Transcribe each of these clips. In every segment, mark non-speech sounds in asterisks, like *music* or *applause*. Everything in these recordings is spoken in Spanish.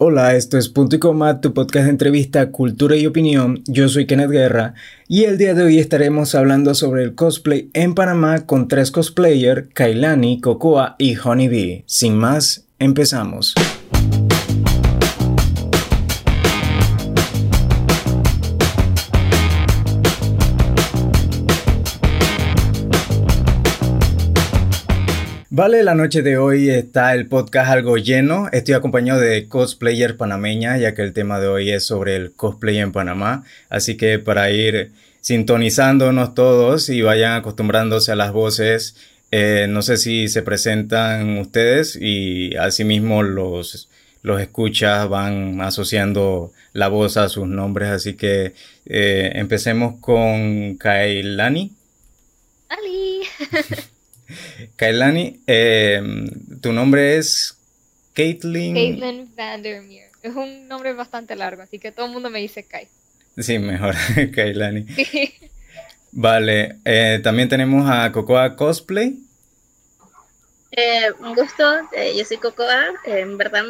Hola, esto es Punto y Coma, tu podcast de entrevista, cultura y opinión. Yo soy Kenneth Guerra y el día de hoy estaremos hablando sobre el cosplay en Panamá con tres cosplayers, Kailani, Cocoa y Honeybee. Sin más, empezamos. Vale, la noche de hoy está el podcast algo lleno. Estoy acompañado de cosplayer panameña, ya que el tema de hoy es sobre el cosplay en Panamá. Así que para ir sintonizándonos todos y vayan acostumbrándose a las voces, eh, no sé si se presentan ustedes y asimismo los, los escuchas van asociando la voz a sus nombres. Así que eh, empecemos con Kailani. ¡Ali! *laughs* Kailani, eh, tu nombre es Caitlin. Caitlin Vandermeer. Es un nombre bastante largo, así que todo el mundo me dice Kai. Sí, mejor, *laughs* Kailani. Vale, eh, también tenemos a Cocoa Cosplay. Eh, un gusto, eh, yo soy Cocoa. en verdad,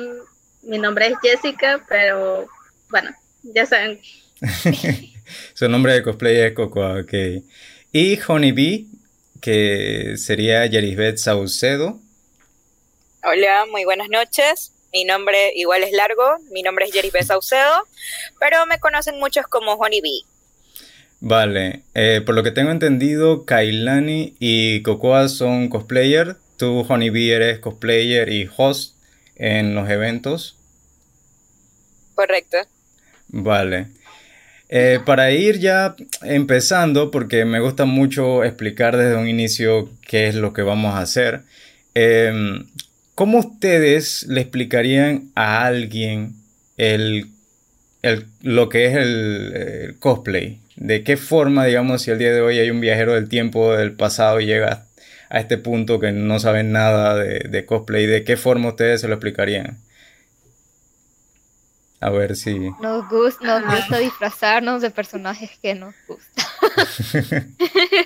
mi nombre es Jessica, pero bueno, ya saben. *laughs* Su nombre de cosplay es Cocoa, ok. Y Honeybee, que sería Yerisbeth Saucedo. Hola, muy buenas noches. Mi nombre igual es largo, mi nombre es Yerisbeth *laughs* Saucedo, pero me conocen muchos como Honeybee. Vale, eh, por lo que tengo entendido, Kailani y Cocoa son cosplayer, tú Honeybee eres cosplayer y host en los eventos. Correcto. Vale. Eh, para ir ya empezando, porque me gusta mucho explicar desde un inicio qué es lo que vamos a hacer, em, ¿cómo ustedes le explicarían a alguien el, lo que es el, cosplay? ¿De qué forma, digamos, si el día de hoy hay un viajero del tiempo del pasado y llega a este punto que no saben nada de, de cosplay, ¿de qué forma ustedes se lo explicarían? A ver si. Nos gusta, nos gusta disfrazarnos de personajes que nos gustan. *laughs*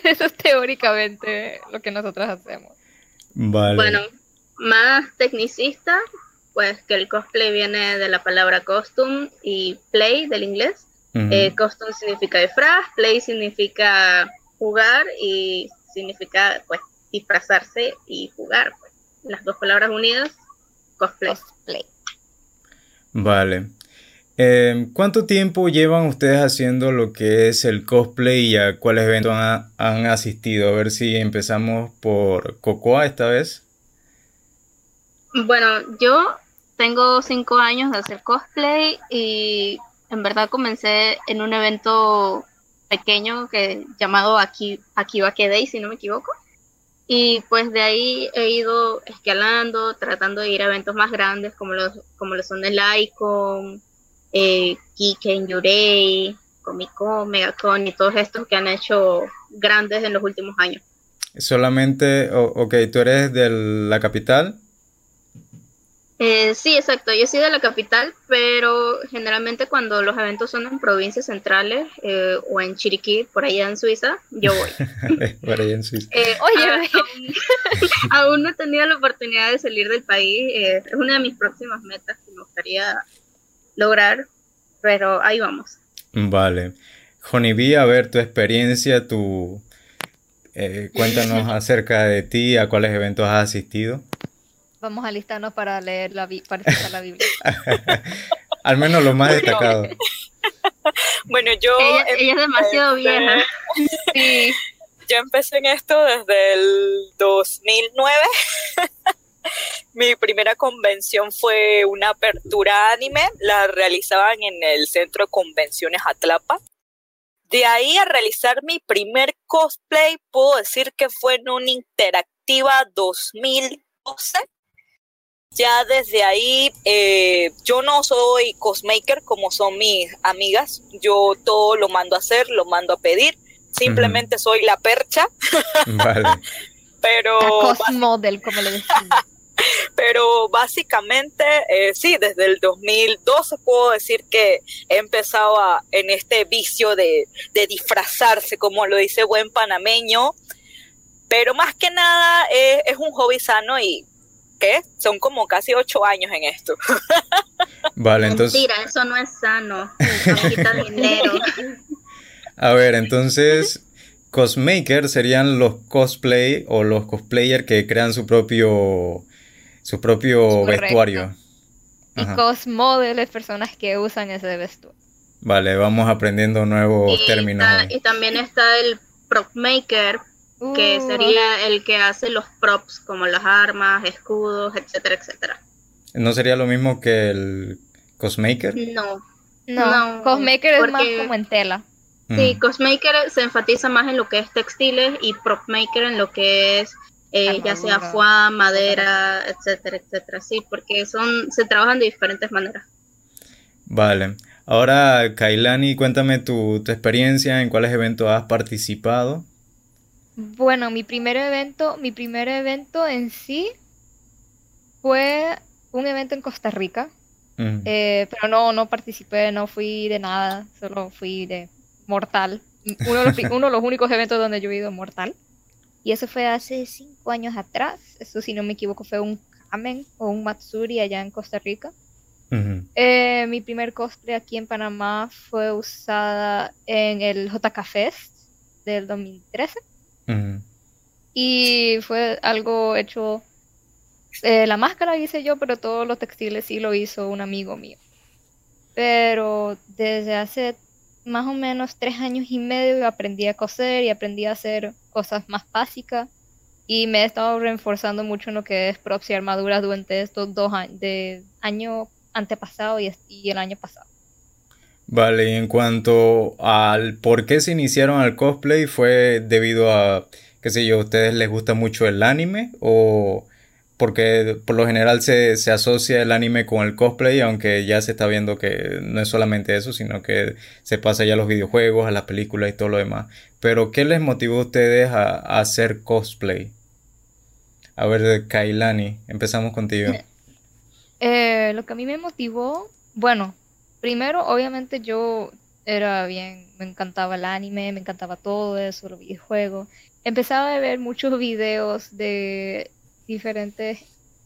Eso es teóricamente lo que nosotros hacemos. Vale. Bueno, más tecnicista, pues que el cosplay viene de la palabra costume y play del inglés. Eh, costume significa disfraz, play significa jugar y significa pues disfrazarse y jugar. Pues. Las dos palabras unidas, cosplay. cosplay. Vale. Eh, ¿Cuánto tiempo llevan ustedes haciendo lo que es el cosplay y a cuáles eventos han, asistido? A ver si empezamos por Cocoa esta vez. Bueno, yo tengo cinco años de hacer cosplay y en verdad comencé en un evento pequeño que llamado Aquí, Akiba Day, si no me equivoco. Y pues de ahí he ido escalando, tratando de ir a eventos más grandes como los, como los son el Icon, eh, Kiken Yurei, Comic Con, Megacon y todos estos que han hecho grandes en los últimos años. Solamente, ok, tú eres de la capital. Eh, sí, exacto. Yo soy de la capital, pero generalmente cuando los eventos son en provincias centrales eh, o en Chiriquí, por allá en Suiza, yo voy. *laughs* por allá en Suiza. Eh, Oye, aún, *laughs* aún, no he tenido la oportunidad de salir del país. es una de mis próximas metas que me gustaría lograr, pero ahí vamos. Vale. Honeybee, a ver tu experiencia, tu... Eh, cuéntanos *laughs* acerca de ti, a cuáles eventos has asistido. Vamos a listarnos para leer la, para la Biblia. *laughs* Al menos lo más destacado. *laughs* bueno, yo... Ella, ella es demasiado vieja. sí. Yo empecé en esto desde el 2009. Mi primera convención fue una apertura anime, la realizaban en el Centro de Convenciones Atlapa. De ahí a realizar mi primer cosplay, puedo decir que fue en una interactiva 2012. Ya desde ahí, eh, yo no soy cosmaker como son mis amigas. Yo todo lo mando a hacer, lo mando a pedir. Simplemente soy la percha. Vale. *laughs* Pero. La cosmodel, como le decimos. Pero básicamente, eh, sí, desde el 2012 puedo decir que he empezado a, en este vicio de, de disfrazarse, como lo dice buen panameño. Pero más que nada es, es un hobby sano y ¿qué? Son como casi ocho años en esto. *laughs* Vale, entonces... Mentira, eso no es sano. Quita *laughs* dinero. A ver, entonces, cosmaker serían los cosplay o los cosplayers que crean su propio su propio Correcto. vestuario. Y Ajá. cosmodel es personas que usan ese vestuario. Vale, vamos aprendiendo nuevos y, términos. está- y también está el prop maker, que Uh, sería el que hace los props como las armas, escudos, etcétera, etcétera. ¿No sería lo mismo que el cosmaker? No. No, no, cosmaker es más porque- como en tela. Sí, Mm. cosmaker se enfatiza más en lo que es textiles y prop maker en lo que es eh, ya sea foie, madera, etcétera, etcétera. Sí, porque son se trabajan de diferentes maneras. Vale. Ahora, Kailani, cuéntame tu, tu experiencia, en cuáles eventos has participado. Bueno, mi primer evento, mi primer evento en sí fue un evento en Costa Rica, Mm. eh, pero no, no participé, no fui de nada, solo fui de mortal. Uno de los, *laughs* uno de los únicos eventos donde yo he ido mortal. Y eso fue hace cinco años atrás. Eso, si no me equivoco, fue un Kamen o un Matsuri allá en Costa Rica. Eh, mi primer cosplay aquí en Panamá fue usada en el JK Fest del 2013 Ujú. y fue algo hecho, eh, la máscara hice yo, pero todos los textiles sí lo hizo un amigo mío. Pero desde hace más o menos tres años y medio aprendí a coser y aprendí a hacer cosas más básicas y me he estado reforzando mucho en lo que es props y armaduras durante estos dos años, de año antepasado y, y el año pasado. Vale, y en cuanto al por qué se iniciaron al cosplay, ¿fue debido a, qué sé yo, a ustedes les gusta mucho el anime? ¿O porque por lo general se, se asocia el anime con el cosplay, aunque ya se está viendo que no es solamente eso, sino que se pasa ya a los videojuegos, a las películas y todo lo demás? Pero, ¿qué les motivó a ustedes a, hacer cosplay? A ver, Kailani, empezamos contigo. Eh, lo que a mí me motivó, bueno, primero, obviamente yo era bien, me encantaba el anime, me encantaba todo eso, los videojuegos. Empezaba a ver muchos videos de diferentes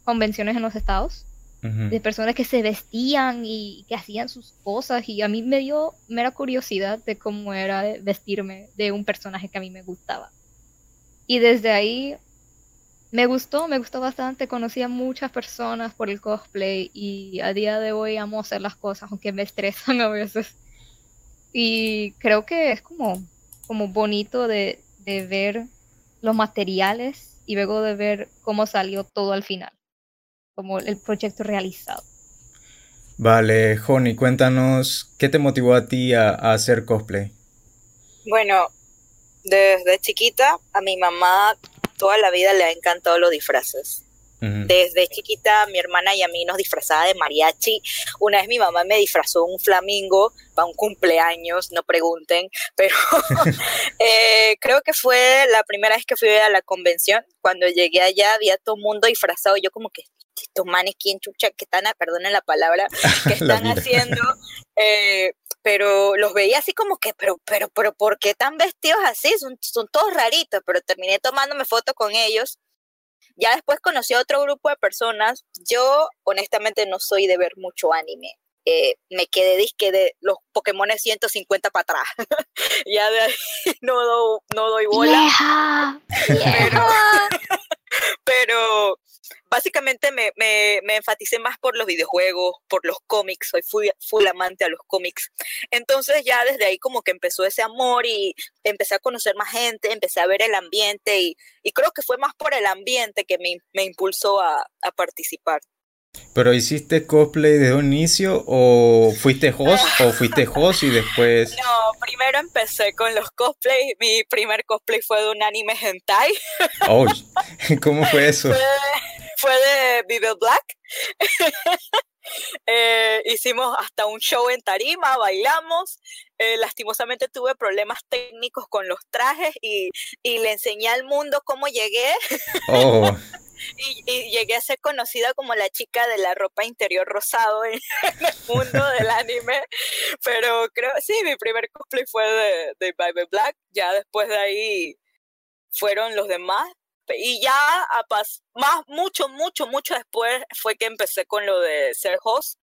convenciones en los estados, Ujú. de personas que se vestían y que hacían sus cosas, y a mí me dio mera curiosidad de cómo era vestirme de un personaje que a mí me gustaba. Y desde ahí me gustó, me gustó bastante, conocí a muchas personas por el cosplay y a día de hoy amo hacer las cosas, aunque me estresan *laughs* a veces. Y creo que es como, como bonito de, de ver los materiales y luego de ver cómo salió todo al final, como el proyecto realizado. Vale, Joni, cuéntanos, ¿qué te motivó a ti a, a hacer cosplay? Bueno, desde chiquita a mi mamá toda la vida le ha encantado los disfraces. Desde chiquita mi hermana y a mí nos disfrazaba de mariachi. Una vez mi mamá me disfrazó un flamingo para un cumpleaños, no pregunten, *laughs* pero *laughs* eh, creo que fue la primera vez que fui a la convención. Cuando llegué allá había todo el mundo disfrazado. Yo como que estos manes, ¿quién chucha? que están, perdonen la palabra, que *laughs* están haciendo? Eh, pero los veía así como que, pero, pero, pero, ¿por qué tan vestidos así? Son, son todos raritos, pero terminé tomándome fotos con ellos. Ya después conocí a otro grupo de personas. Yo, honestamente, no soy de ver mucho anime. Eh, me quedé disque de los Pokémon 150 para atrás. *laughs* ya de ahí *laughs* no, do- no doy bola. *laughs* Pero básicamente me, me, me enfaticé más por los videojuegos, por los cómics, soy full, full amante a los cómics. Entonces ya desde ahí como que empezó ese amor y empecé a conocer más gente, empecé a ver el ambiente y, y creo que fue más por el ambiente que me, me impulsó a, a participar. ¿Pero hiciste cosplay desde un inicio o fuiste host o fuiste host y después... *laughs* No, primero empecé con los cosplays, mi primer cosplay fue de un anime hentai, *laughs* Oh, *laughs* ¿cómo fue eso? fue, fue de Vive Black. Eh, hicimos hasta un show en tarima, bailamos. Eh, lastimosamente tuve problemas técnicos con los trajes y, y le enseñé al mundo cómo llegué Oh, y, y llegué a ser conocida como la chica de la ropa interior rosado en, *laughs* en el mundo del anime. Pero creo, sí, mi primer cosplay fue de, de Baby Black. Ya después de ahí fueron los demás. Y ya a pas- más, mucho, mucho, mucho después fue que empecé con lo de ser host,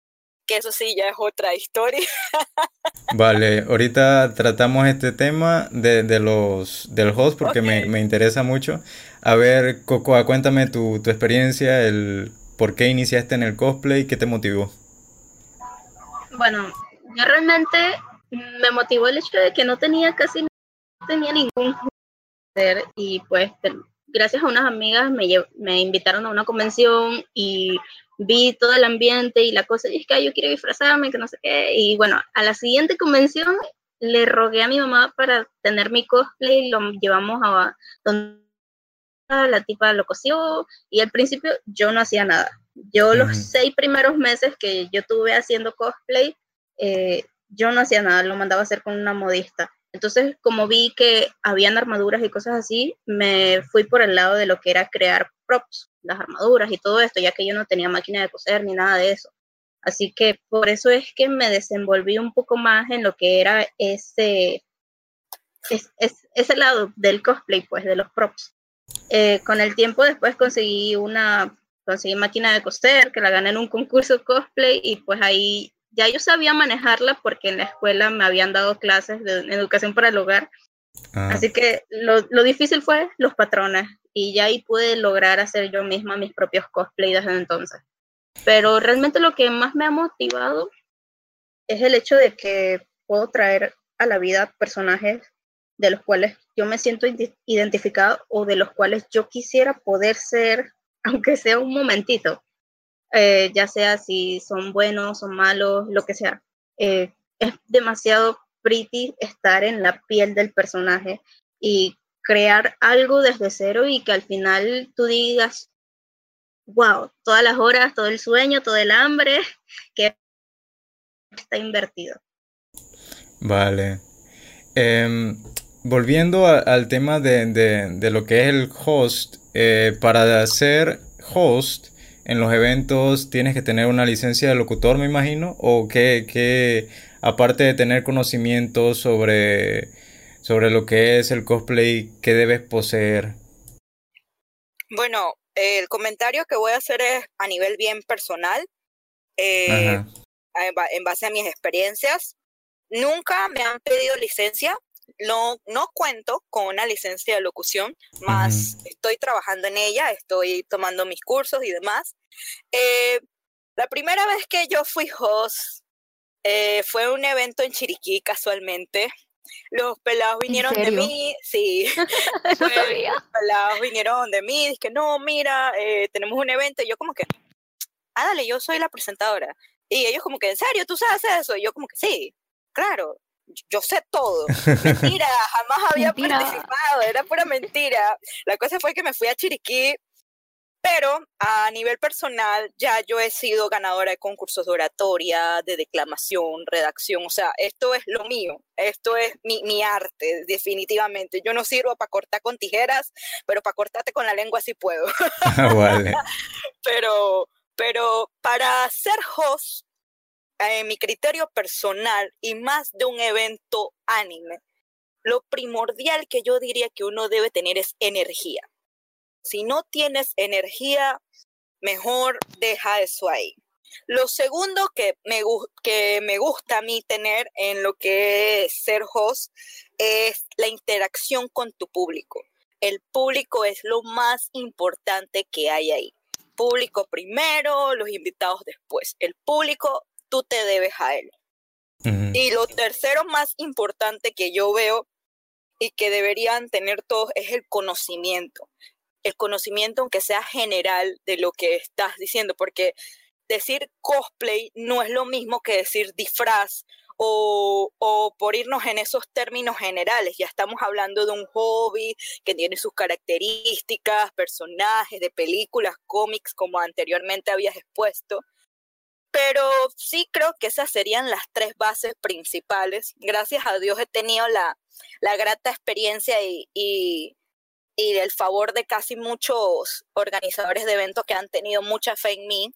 que eso sí ya es otra historia. *laughs* Vale, ahorita tratamos este tema de, de los del host porque me, me, interesa mucho. A ver, Cocoa, cuéntame tu, experiencia, el por qué iniciaste en el cosplay, qué te motivó. Bueno, yo realmente me motivó el hecho de que no tenía casi no tenía ningún y pues gracias a unas amigas me, me invitaron a una convención y vi todo el ambiente y la cosa, y es que yo quiero disfrazarme, que no sé qué, y bueno, a la siguiente convención le rogué a mi mamá para tener mi cosplay, y lo llevamos a donde la tipa lo cosió, y al principio yo no hacía nada. Yo los seis primeros meses que yo tuve haciendo cosplay, eh, yo no hacía nada, lo mandaba a hacer con una modista. Entonces, como vi que habían armaduras y cosas así, me fui por el lado de lo que era crear props, las armaduras y todo esto, ya que yo no tenía máquina de coser ni nada de eso. Así que por eso es que me desenvolví un poco más en lo que era ese, ese lado del cosplay, pues, de los props. Eh, con el tiempo después conseguí una conseguí máquina de coser que la gané en un concurso cosplay y pues ahí ya yo sabía manejarla porque en la escuela me habían dado clases de educación para el hogar. Ah. Así que lo, lo, difícil fue los patrones y ya ahí pude lograr hacer yo misma mis propios cosplays desde entonces. Pero realmente lo que más me ha motivado es el hecho de que puedo traer a la vida personajes de los cuales yo me siento identificado o de los cuales yo quisiera poder ser, *laughs* aunque sea un momentito. Eh, ya sea si son buenos o malos, lo que sea. Eh, es demasiado pretty estar en la piel del personaje y crear algo desde cero y que al final tú digas, wow, todas las horas, todo el sueño, todo el hambre *laughs* que está invertido. Vale. Em, volviendo al tema de, de, lo que es el host, eh, para ser host, en los eventos tienes que tener una licencia de locutor, me imagino, o que, aparte de tener conocimiento sobre, sobre lo que es el cosplay, ¿qué debes poseer? Bueno, el comentario que voy a hacer es a nivel bien personal, eh, en base a mis experiencias. Nunca me han pedido licencia, no, no cuento con una licencia de locución, más estoy trabajando en ella, estoy tomando mis cursos y demás. Eh, la primera vez que yo fui host eh, fue un evento en Chiriquí casualmente. Los pelados vinieron de mí, sí. *laughs* Los pelados vinieron de mí, dije, no, mira, eh, tenemos un evento. Y yo como que, ah, dale, yo soy la presentadora. Y ellos como que, ¿en serio? ¿Tú sabes eso? Y yo como que, sí, claro yo sé todo. Mentira, *laughs* jamás había participado, era pura mentira. La cosa fue que me fui a Chiriquí, pero a nivel personal ya yo he sido ganadora de concursos de oratoria, de declamación, redacción, o sea, esto es lo mío, esto es mi, mi arte, definitivamente. Yo no sirvo para cortar con tijeras, pero para cortarte con la lengua sí puedo. vale. *laughs* pero, pero para ser host en mi criterio personal y más de un evento anime, lo primordial que yo diría que uno debe tener es energía. Si no tienes energía, mejor deja eso ahí. Lo segundo que me, que me gusta a mí tener en lo que es ser host es la interacción con tu público. El público es lo más importante que hay ahí. Público primero, los invitados después. El público tú te debes a él. Y lo tercero más importante que yo veo y que deberían tener todos es el conocimiento. El conocimiento, aunque sea general, de lo que estás diciendo, porque decir cosplay no es lo mismo que decir disfraz o, o, por irnos en esos términos generales. Ya estamos hablando de un hobby que tiene sus características, personajes de películas, cómics, como anteriormente habías expuesto. Pero sí creo que esas serían las tres bases principales. Gracias a Dios he tenido la, la grata experiencia y, y, y, el favor de casi muchos organizadores de eventos que han tenido mucha fe en mí,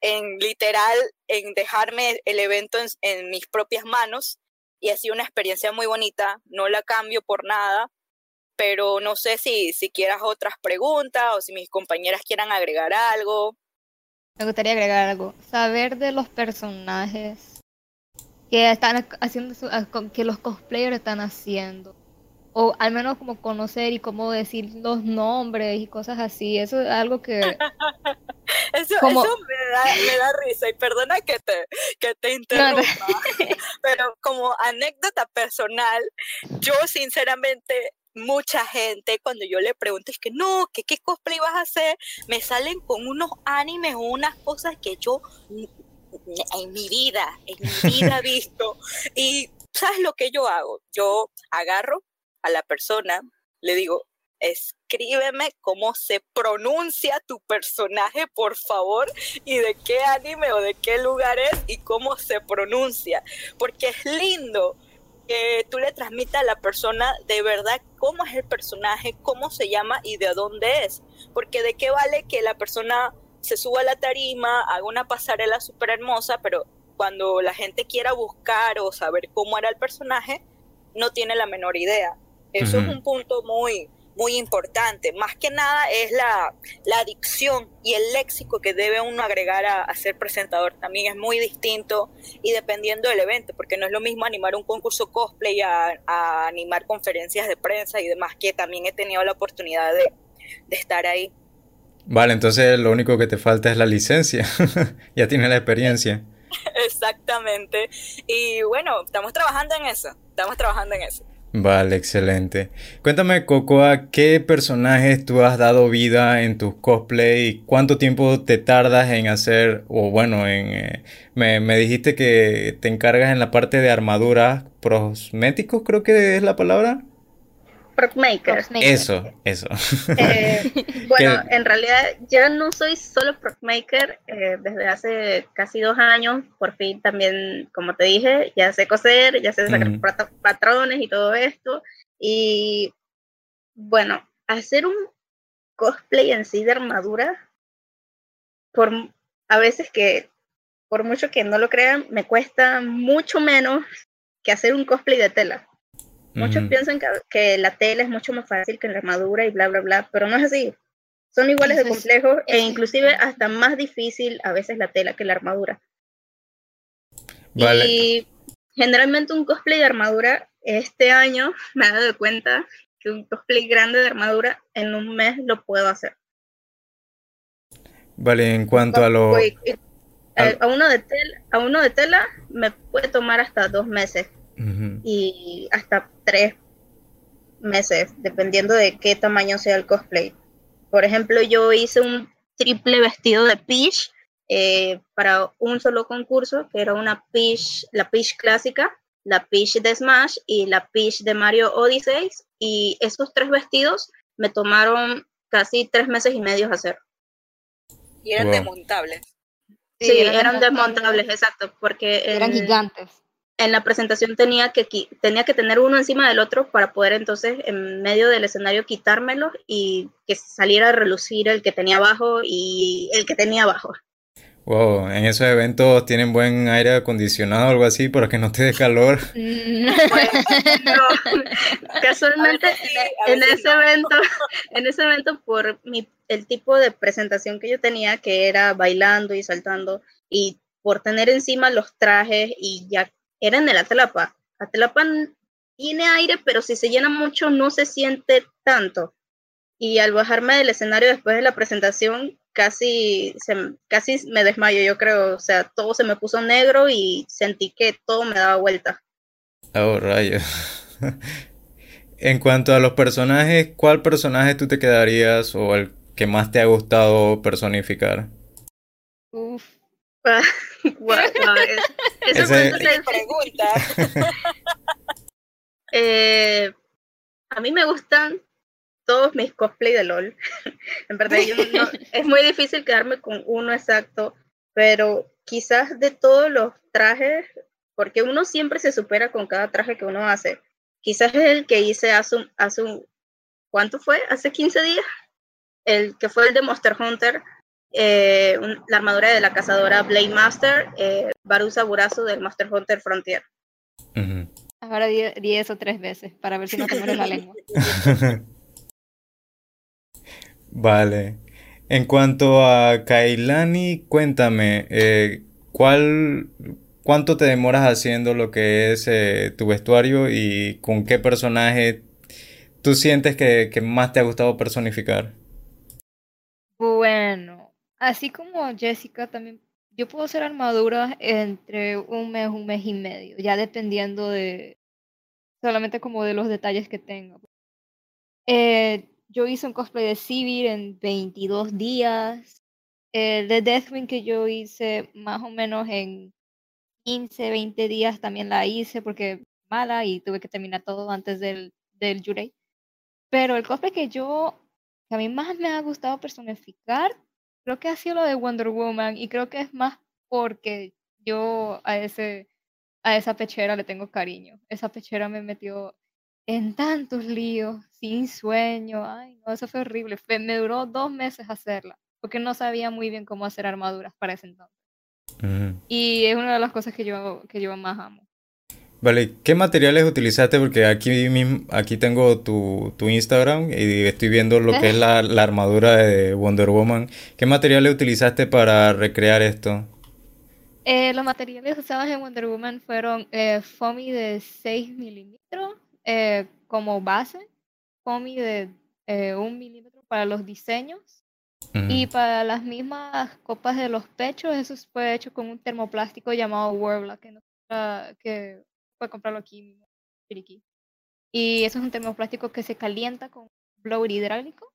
en literal, en dejarme el evento en, mis propias manos. Y ha sido una experiencia muy bonita, no la cambio por nada, pero no sé si, si quieras otras preguntas o si mis compañeras quieran agregar algo. Me gustaría agregar algo. Saber de los personajes que están haciendo, que los cosplayers están haciendo. O al menos como conocer y cómo decir los nombres y cosas así. Eso es algo que... *laughs* eso, eso me, da, me, da, risa y perdona que te, que te interrumpa. *laughs* pero como anécdota personal, yo sinceramente mucha gente cuando yo le pregunto es que no, que qué cosplay vas a hacer, me salen con unos animes o unas cosas que yo en mi vida, en mi vida he *laughs* visto. Y ¿sabes lo que yo hago? Yo agarro a la persona, le digo, escríbeme cómo se pronuncia tu personaje, por favor, y de qué anime o de qué lugar es y cómo se pronuncia. Porque es lindo que tú le transmitas a la persona de verdad cómo es el personaje, cómo se llama y de dónde es. Porque de qué vale que la persona se suba a la tarima, haga una pasarela súper hermosa, pero cuando la gente quiera buscar o saber cómo era el personaje, no tiene la menor idea. Eso es un punto muy, muy importante. Más que nada es la, la dicción y el léxico que debe uno agregar a, ser presentador. También es muy distinto y dependiendo del evento, porque no es lo mismo animar un concurso cosplay a, a animar conferencias de prensa y demás, que también he tenido la oportunidad de, de estar ahí. Vale, entonces lo único que te falta es la licencia. *laughs* ya tienes la experiencia. *laughs* Exactamente. Y bueno, estamos trabajando en eso. Estamos trabajando en eso. Vale, excelente. Cuéntame, Cocoa, ¿qué personajes tú has dado vida en tus cosplay y cuánto tiempo te tardas en hacer, o bueno, en, eh, me, me, dijiste que te encargas en la parte de armaduras prosméticos, creo que es la palabra. Progmaker. Eso, eso. Eh, *laughs* bueno, en realidad ya no soy solo Progmaker. Eh, desde hace casi dos años, por fin también, como te dije, ya sé coser, ya sé sacar patrones y todo esto. Y bueno, hacer un cosplay en sí de armadura, por a veces que, por mucho que no lo crean, me cuesta mucho menos que hacer un cosplay de tela. Muchos piensan que, la tela es mucho más fácil que la armadura y bla, bla, bla, pero no es así. Son iguales de complejos e inclusive hasta más difícil a veces la tela que la armadura. Y generalmente un cosplay de armadura, este año me he dado cuenta que un cosplay grande de armadura en un mes lo puedo hacer. Vale, en cuanto a lo... Eh, a, uno de tela, a uno de tela me puede tomar hasta dos meses y hasta tres meses, dependiendo de qué tamaño sea el cosplay. Por ejemplo, yo hice un triple vestido de Peach eh, para un solo concurso, que era una Peach, la Peach clásica, la Peach de Smash y la Peach de Mario Odyssey. Y esos tres vestidos me tomaron casi tres meses y medio hacer. Y eran desmontables. Sí, eran, desmontables, exacto, porque... Eran gigantes en la presentación tenía que, tenía que tener uno encima del otro para poder entonces en medio del escenario quitármelo y que saliera a relucir el que tenía abajo y el que tenía abajo. Wow, en esos eventos tienen buen aire acondicionado o algo así para que no te dé calor. *laughs* Pues, *laughs* casualmente en, ese evento, en ese evento por mi, el tipo de presentación que yo tenía que era bailando y saltando y por tener encima los trajes y ya era en el Atlapa. Atlapa tiene aire, pero si se llena mucho no se siente tanto. Y al bajarme del escenario después de la presentación, casi, se, casi me desmayo, yo creo. O sea, todo se me puso negro y sentí que todo me daba vuelta. Oh, rayos. *laughs* en cuanto a los personajes, ¿cuál personaje tú te quedarías o el que más te ha gustado personificar? Uf. *laughs* Eso pregunta. *laughs* Eh, a mí me gustan todos mis cosplay de LOL. *laughs* en verdad, es muy difícil quedarme con uno exacto, pero quizás de todos los trajes, porque uno siempre se supera con cada traje que uno hace. Quizás es el que hice hace un, hace un ¿cuánto fue? Hace 15 días. El que fue el de Monster Hunter, eh, la armadura de la cazadora Blade Master, eh, Barusa Burazo del Master Hunter Frontier. Ahora di, eso tres veces para ver si no te mueres la lengua. *laughs* vale. En cuanto a Kailani, cuéntame, eh, ¿cuál, ¿cuánto te demoras haciendo lo que es eh, tu vestuario y con qué personaje tú sientes que, que más te ha gustado personificar? Bueno, así como Jessica también, yo puedo hacer armaduras entre un mes, un mes y medio, ya dependiendo de solamente como de los detalles que tenga. Eh, yo hice un cosplay de Sivir en 22 días. El de Deathwing que yo hice más o menos en 15, 20 días también la hice porque mala y tuve que terminar todo antes del, del Yurei. Pero el cosplay que yo, que a mí más me ha gustado personificar, creo que ha sido lo de Wonder Woman y creo que es más porque yo a ese a esa pechera le tengo cariño. Esa pechera me metió en tantos líos, sin sueño. Ay, no, eso fue horrible. me duró dos meses hacerla, porque no sabía muy bien cómo hacer armaduras para ese entonces. Y es una de las cosas que yo, que yo más amo. Vale, ¿qué materiales utilizaste? Porque aquí aquí tengo tu, tu Instagram y estoy viendo lo que es la, *laughs* la, armadura de Wonder Woman. ¿Qué materiales utilizaste para recrear esto? Eh, los materiales usados en Wonder Woman fueron eh, foamy de 6 milímetros eh, como base, foamy de 1 milímetro para los diseños y para las mismas copas de los pechos, eso fue hecho con un termoplástico llamado Warbler, que, no, que puede comprarlo aquí Y eso es un termoplástico que se calienta con blower hidráulico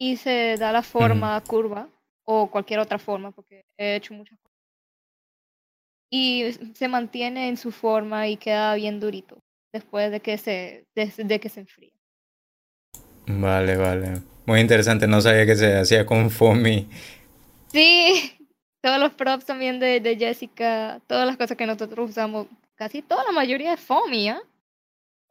y se da la forma curva o cualquier otra forma, porque he hecho muchas y se mantiene en su forma y queda bien durito después de que se, de, que se enfría. Vale, vale. Muy interesante, no sabía que se hacía con foamy. Sí, *laughs* todos los props también de, de Jessica, todas las cosas que nosotros usamos, casi toda la mayoría es foamy, ¿ah?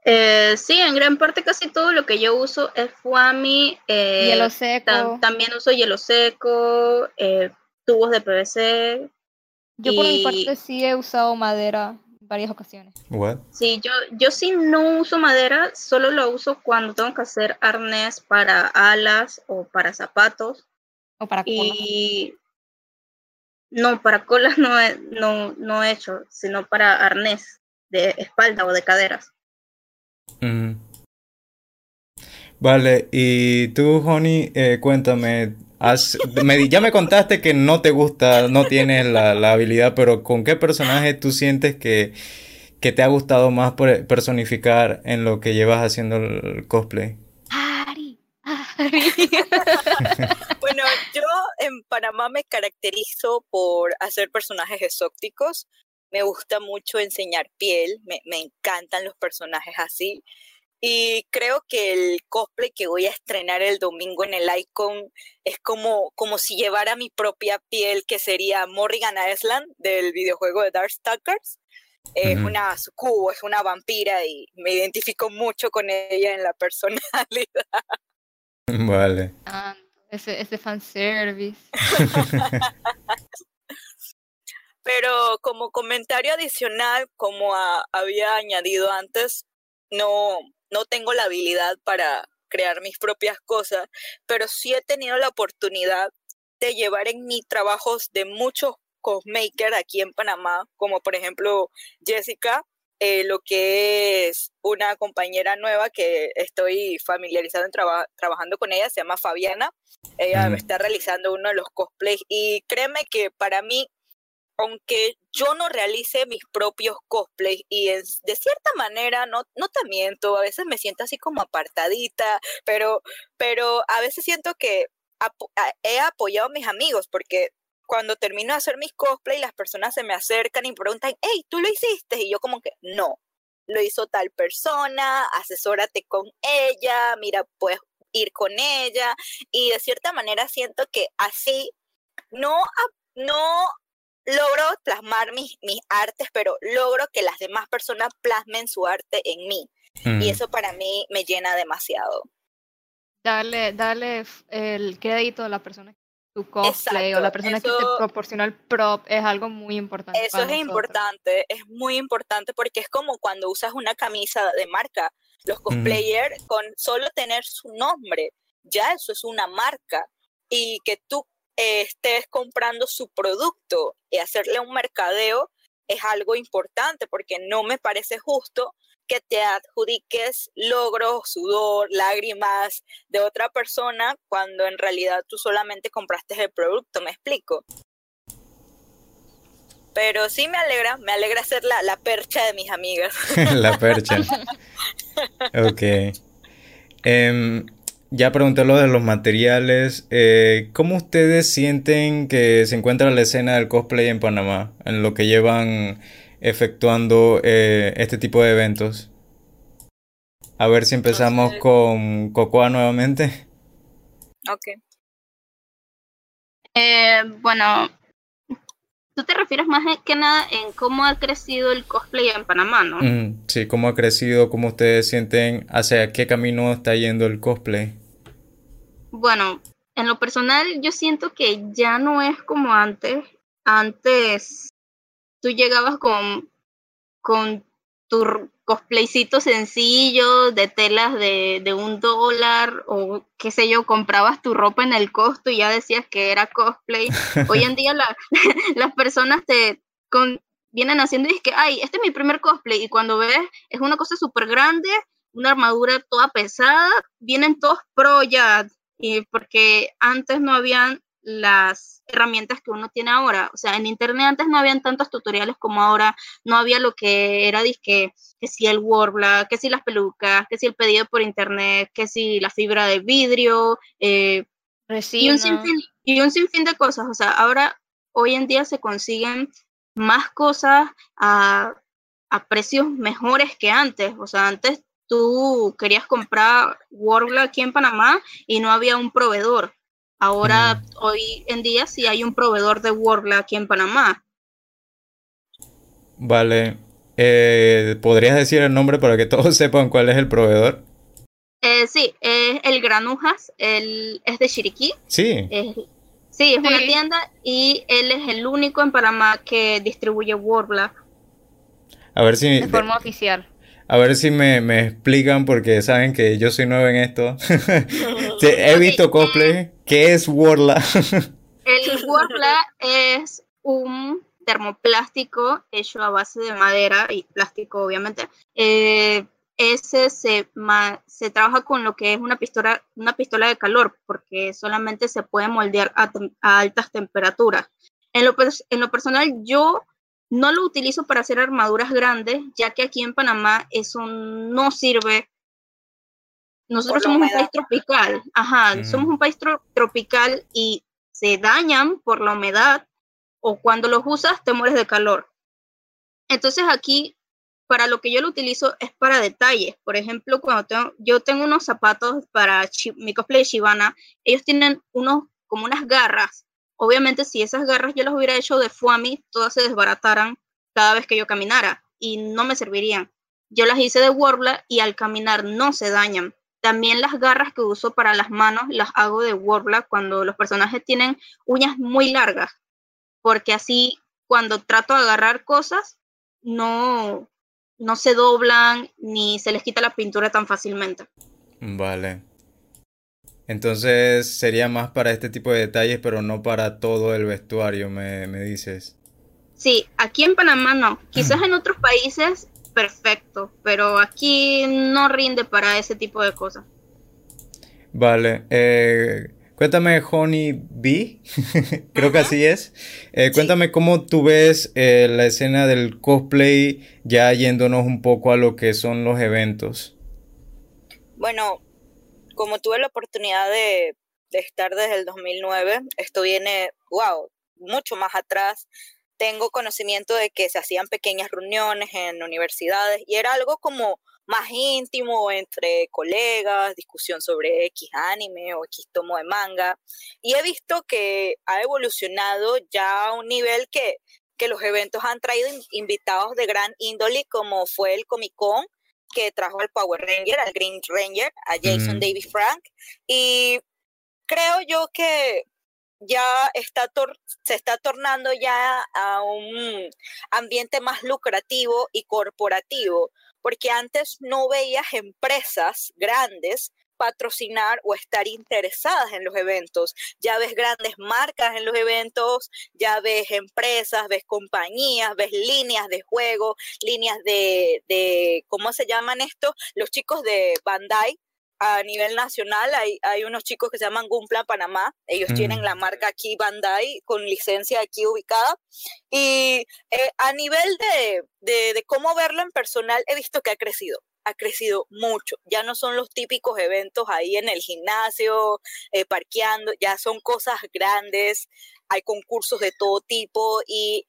¿eh? sí, en gran parte casi todo lo que yo uso es foamy. Eh, hielo seco. también uso hielo seco, eh, tubos de PVC, yo por mi parte sí he usado madera en varias ocasiones. What? Sí, yo, yo sí no uso madera, solo lo uso cuando tengo que hacer arnés para alas o para zapatos. O para colas. No, para colas no he, no, no he hecho, sino para arnés de espalda o de caderas. Vale, y tú, Honey, eh, cuéntame, me, ya me contaste que no te gusta, no tienes la, la, habilidad, pero ¿con qué personaje tú sientes que, que te ha gustado más personificar en lo que llevas haciendo el cosplay? Ari, yo *laughs* en Panamá me caracterizo por hacer personajes exóticos. Me gusta mucho enseñar piel, me, me encantan los personajes así. Y creo que el cosplay que voy a estrenar el domingo en el Icon es como, como si llevara mi propia piel, que sería Morrigan Island del videojuego de Darkstalkers. Es una sucubo, es una vampira y me identifico mucho con ella en la *laughs* personalidad. Vale. Ah, ese, ese fanservice. *laughs* Pero como comentario adicional, como había añadido antes, no, no tengo la habilidad para crear mis propias cosas, pero sí he tenido la oportunidad de llevar en mis trabajos de muchos cosmakers aquí en Panamá, como por ejemplo Jessica, eh, lo que es una compañera nueva que estoy familiarizado en trabajando con ella, se llama Fabiana. Ella está realizando uno de los cosplays y créeme que para mí aunque yo no realice mis propios cosplays y de cierta manera, no, no te miento, a veces me siento así como apartadita, pero, pero a veces siento que he apoyado a mis amigos porque cuando termino de hacer mis cosplays, las personas se me acercan y preguntan, hey, ¿tú lo hiciste? Y yo como que, no, lo hizo tal persona, asesórate con ella, mira, puedes ir con ella. Y de cierta manera siento que así no, no logro plasmar mis, mis artes, pero logro que las demás personas plasmen su arte en mí. Y mm. eso para mí me llena demasiado. Darle, darle el crédito a la persona que tu cosplay o la persona que te proporciona el prop es algo muy importante. Eso es importante, es muy importante porque es como cuando usas una camisa de marca. Los cosplayers, con solo tener su nombre, ya eso es una marca y que tú eh, estés comprando su producto y hacerle un mercadeo es algo importante porque no me parece justo que te adjudiques logros, sudor, lágrimas de otra persona cuando en realidad tú solamente compraste el producto, me explico. Pero sí me alegra, me alegra ser la, la percha de mis amigas. *laughs* la percha. *laughs* ok. Em, ya pregunté lo de los materiales. Eh, ¿Cómo ustedes sienten que se encuentra la escena del cosplay en Panamá? En lo que llevan efectuando eh, este tipo de eventos. A ver si empezamos con Cocoa nuevamente. Ok. Eh, bueno, tú te refieres más que nada en cómo ha crecido el cosplay en Panamá, ¿no? Mm, sí, cómo ha crecido, cómo ustedes sienten, hacia qué camino está yendo el cosplay. Bueno, en lo personal yo siento que ya no es como antes. Antes tú llegabas con, con tu cosplaycito sencillo de telas de, de, un dólar o qué sé yo, comprabas tu ropa en el costo y ya decías que era cosplay. *laughs* Hoy en día la, *laughs* las personas te con, vienen haciendo y es que, ay, este es mi primer cosplay y cuando ves es una cosa súper grande, una armadura toda pesada, vienen todos pro ya, y porque antes no habían las herramientas que uno tiene ahora. O sea, en internet antes no habían tantos tutoriales como ahora, no había lo que era que, que si el Wordblock, que si las pelucas, que si el pedido por internet, que si la fibra de vidrio, eh, y, un sinfín, y un sinfín de cosas. O sea, ahora, hoy en día se consiguen más cosas a, a precios mejores que antes. O sea, antes tú querías comprar Wordblock aquí en Panamá y no había un proveedor. Ahora, mm. hoy en día sí hay un proveedor de Wordla aquí en Panamá. Vale. Eh, ¿Podrías decir el nombre para que todos *laughs* sepan cuál es el proveedor? Eh, sí, es el Granujas, el, es de Chiriquí. Sí. sí, es una tienda y él es el único en Panamá que distribuye Wordla. A ver si... De forma oficial. A ver si me, me, explican porque saben que yo soy nuevo en esto. *laughs* He visto cosplay. ¿Qué es Worla? El *laughs* Worla es un termoplástico hecho a base de madera y plástico, obviamente. Eh, ese se, se trabaja con lo que es una pistola, una pistola de calor, porque solamente se puede moldear a, a altas temperaturas. En lo, en lo personal, yo no lo utilizo para hacer armaduras grandes, ya que aquí en Panamá eso no sirve. Nosotros somos un país tropical, ajá, mm. somos un país tropical y se dañan por la humedad o cuando los usas te mueres de calor. Entonces aquí, para lo que yo lo utilizo es para detalles. Por ejemplo, cuando tengo, yo tengo unos zapatos para mi cosplay de Shibana, ellos tienen unos como unas garras Obviamente, si esas garras yo las hubiera hecho de foamy, todas se desbarataran cada vez que yo caminara y no me servirían. Yo las hice de Warbler y al caminar no se dañan. También las garras que uso para las manos las hago de Warbler cuando los personajes tienen uñas muy largas, porque así cuando trato de agarrar cosas no, no se doblan ni se les quita la pintura tan fácilmente. Vale. Entonces sería más para este tipo de detalles, pero no para todo el vestuario, me, dices. Sí, aquí en Panamá no. Quizás en otros países, perfecto, pero aquí no rinde para ese tipo de cosas. Vale. Eh, cuéntame, Honey B, *laughs* creo que así es. Eh, cuéntame cómo tú ves eh, la escena del cosplay, ya yéndonos un poco a lo que son los eventos. Bueno, como tuve la oportunidad de, estar desde el 2009, esto viene, wow, mucho más atrás. Tengo conocimiento de que se hacían pequeñas reuniones en universidades y era algo como más íntimo entre colegas, discusión sobre X anime o X tomo de manga. Y he visto que ha evolucionado ya a un nivel que, que los eventos han traído invitados de gran índole, como fue el Comic Con, que trajo al Power Ranger, al Green Ranger, a Jason David Frank. Y creo yo que ya está se está tornando ya a un ambiente más lucrativo y corporativo, porque antes no veías empresas grandes patrocinar o estar interesadas en los eventos. Ya ves grandes marcas en los eventos, ya ves empresas, ves compañías, ves líneas de juego, líneas de, de ¿cómo se llaman esto? Los chicos de Bandai, a nivel nacional hay, hay unos chicos que se llaman Gumpla Panamá, ellos tienen la marca aquí Bandai con licencia aquí ubicada. Y eh, a nivel de, de, de, cómo verlo en personal he visto que ha crecido, ha crecido mucho, ya no son los típicos eventos ahí en el gimnasio, eh, parqueando, ya son cosas grandes, hay concursos de todo tipo. Y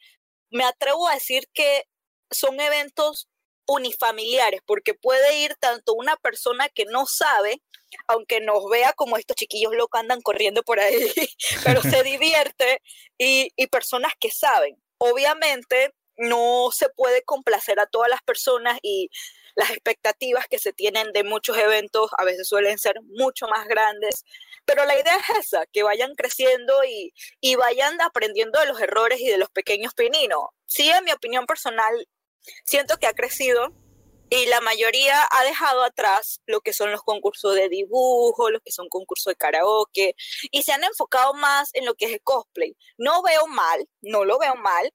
me atrevo a decir que son eventos unifamiliares, porque puede ir tanto una persona que no sabe, aunque nos vea como estos chiquillos locos andan corriendo por ahí, *laughs* pero se *laughs* divierte, y, y personas que saben. Obviamente no se puede complacer a todas las personas y las expectativas que se tienen de muchos eventos a veces suelen ser mucho más grandes, pero la idea es esa, que vayan creciendo y, y vayan aprendiendo de los errores y de los pequeños pininos. Sí, en mi opinión personal, siento que ha crecido y la mayoría ha dejado atrás lo que son los concursos de dibujo, lo que son concursos de karaoke y se han enfocado más en lo que es el cosplay. No veo mal, no lo veo mal,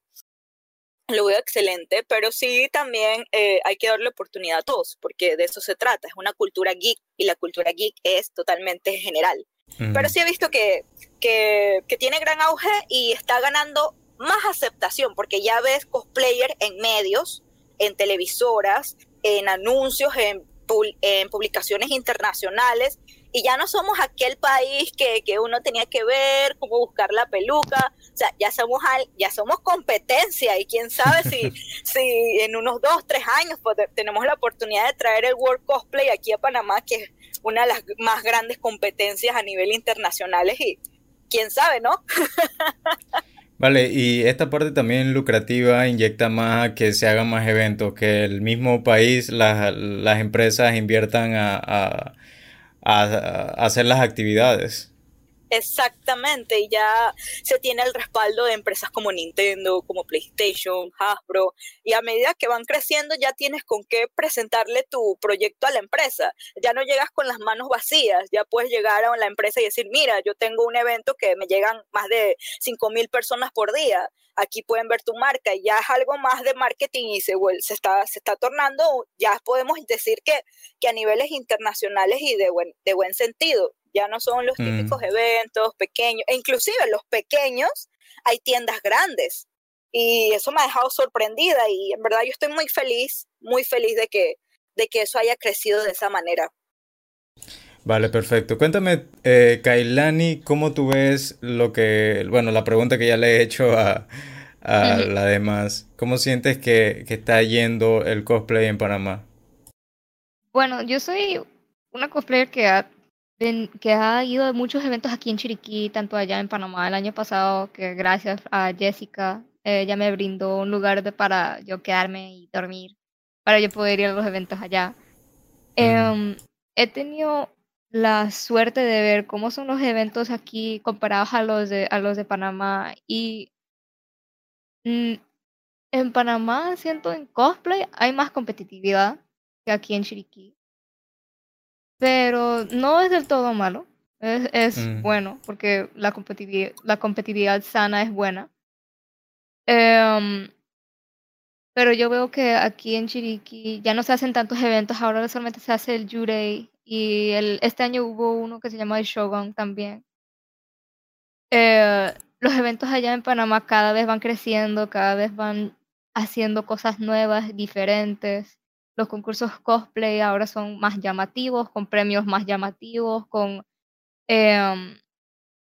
lo veo excelente, pero sí también eh, hay que darle oportunidad a todos, porque de eso se trata, es una cultura geek y la cultura geek es totalmente general. Pero sí he visto que, que, que tiene gran auge y está ganando más aceptación, porque ya ves cosplayer en medios, en televisoras, en anuncios, en, en publicaciones internacionales, y ya no somos aquel país que, que, uno tenía que ver, cómo buscar la peluca, o sea, ya somos, al, ya somos competencia, y quién sabe si, *laughs* si en unos dos, tres años pues, tenemos la oportunidad de traer el World Cosplay aquí a Panamá, que es una de las más grandes competencias a nivel internacional, y quién sabe, ¿no? *laughs* Vale, y esta parte también lucrativa inyecta más a que se hagan más eventos, que el mismo país, las, las empresas inviertan a, a, a hacer las actividades. Exactamente, y ya se tiene el respaldo de empresas como Nintendo, como PlayStation, Hasbro, y a medida que van creciendo ya tienes con qué presentarle tu proyecto a la empresa. Ya no llegas con las manos vacías, ya puedes llegar a la empresa y decir, mira, yo tengo un evento que me llegan más de 5 mil personas por día, aquí pueden ver tu marca, y ya es algo más de marketing y se, se, está, se está tornando, ya podemos decir que, que a niveles internacionales y de buen, de buen sentido ya no son los típicos mm. eventos pequeños, e inclusive los pequeños hay tiendas grandes y eso me ha dejado sorprendida y en verdad yo estoy muy feliz, muy feliz de que, de que eso haya crecido de esa manera. Vale, perfecto. Cuéntame, eh, Kailani, ¿cómo tú ves lo que, bueno, la pregunta que ya le he hecho a, a la demás, ¿cómo sientes que, que está yendo el cosplay en Panamá? Bueno, yo soy una cosplayer que ha que ha ido a muchos eventos aquí en Chiriquí, tanto allá en Panamá el año pasado, que gracias a Jessica, ella me brindó un lugar de, para yo quedarme y dormir, para yo poder ir a los eventos allá. Em, he tenido la suerte de ver cómo son los eventos aquí comparados a los de, a los de Panamá y mm, en Panamá siento en cosplay hay más competitividad que aquí en Chiriquí pero no es del todo malo. Es, es mm. bueno, porque la competitividad, la competitividad sana es buena. Um, pero yo veo que aquí en Chiriquí ya no se hacen tantos eventos, ahora solamente se hace el Jurei y el, este año hubo uno que se llama el Shogun también. Eh, los eventos allá en Panamá cada vez van creciendo, cada vez van haciendo cosas nuevas, diferentes los concursos cosplay ahora son más llamativos, con premios más llamativos, con, eh,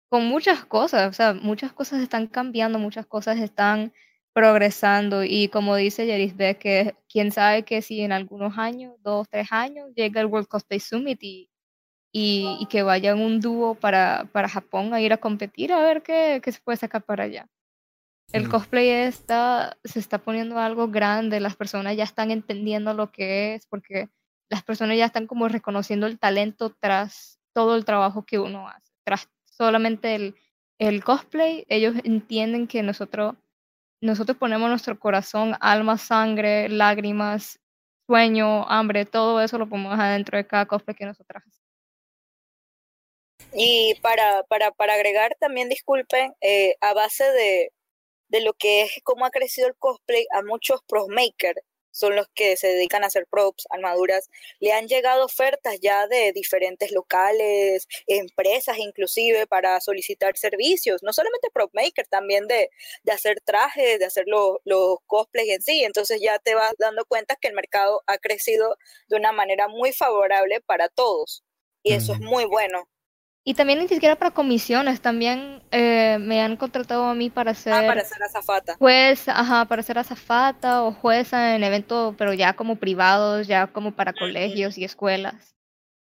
con muchas cosas, o sea, muchas cosas están cambiando, muchas cosas están progresando y como dice Beck, que quién sabe que si en algunos años, dos, tres años, llega el World Cosplay Summit y, y, y que vayan un dúo para, para Japón a ir a competir a ver qué, qué se puede sacar para allá. El cosplay está, se está poniendo algo grande, las personas ya están entendiendo lo que es, porque las personas ya están como reconociendo el talento tras todo el trabajo que uno hace. Tras solamente el, el cosplay, ellos entienden que nosotros, nosotros ponemos nuestro corazón, alma, sangre, lágrimas, sueño, hambre, todo eso lo ponemos adentro de cada cosplay que nosotros hacemos. Y para, para, para agregar también, disculpen, eh, a base de, de lo que es cómo ha crecido el cosplay, a muchos pros makers son los que se dedican a hacer props, armaduras, le han llegado ofertas ya de diferentes locales, empresas inclusive para solicitar servicios, no solamente prop maker, también de, de hacer trajes, de hacer los, los cosplays en sí. Entonces ya te vas dando cuenta que el mercado ha crecido de una manera muy favorable para todos. Y eso es muy bueno. Y también ni siquiera para comisiones, también eh, me han contratado a mí para ser... Ah, para ser azafata. Juez, ajá, para ser azafata o jueza en eventos, pero ya como privados, ya como para colegios y escuelas.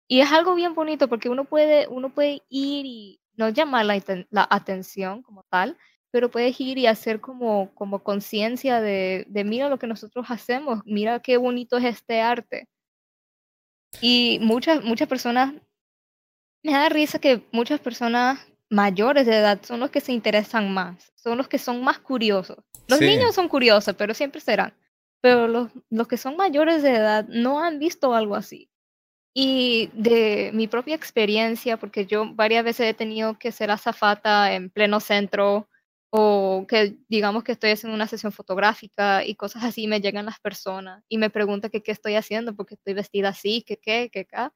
Y es algo bien bonito porque uno puede, uno puede ir y no llamar la, la atención como tal, pero puedes ir y hacer como, como conciencia de, de mira lo que nosotros hacemos, mira qué bonito es este arte. Y muchas, muchas personas me da risa que muchas personas mayores de edad son los que se interesan más, son los que son más curiosos. Los niños son curiosos, pero siempre serán. Pero los, los que son mayores de edad no han visto algo así. Y de mi propia experiencia, porque yo varias veces he tenido que ser azafata en pleno centro o que digamos que estoy haciendo una sesión fotográfica y cosas así, me llegan las personas y me preguntan que qué estoy haciendo porque estoy vestida así, que qué, que acá.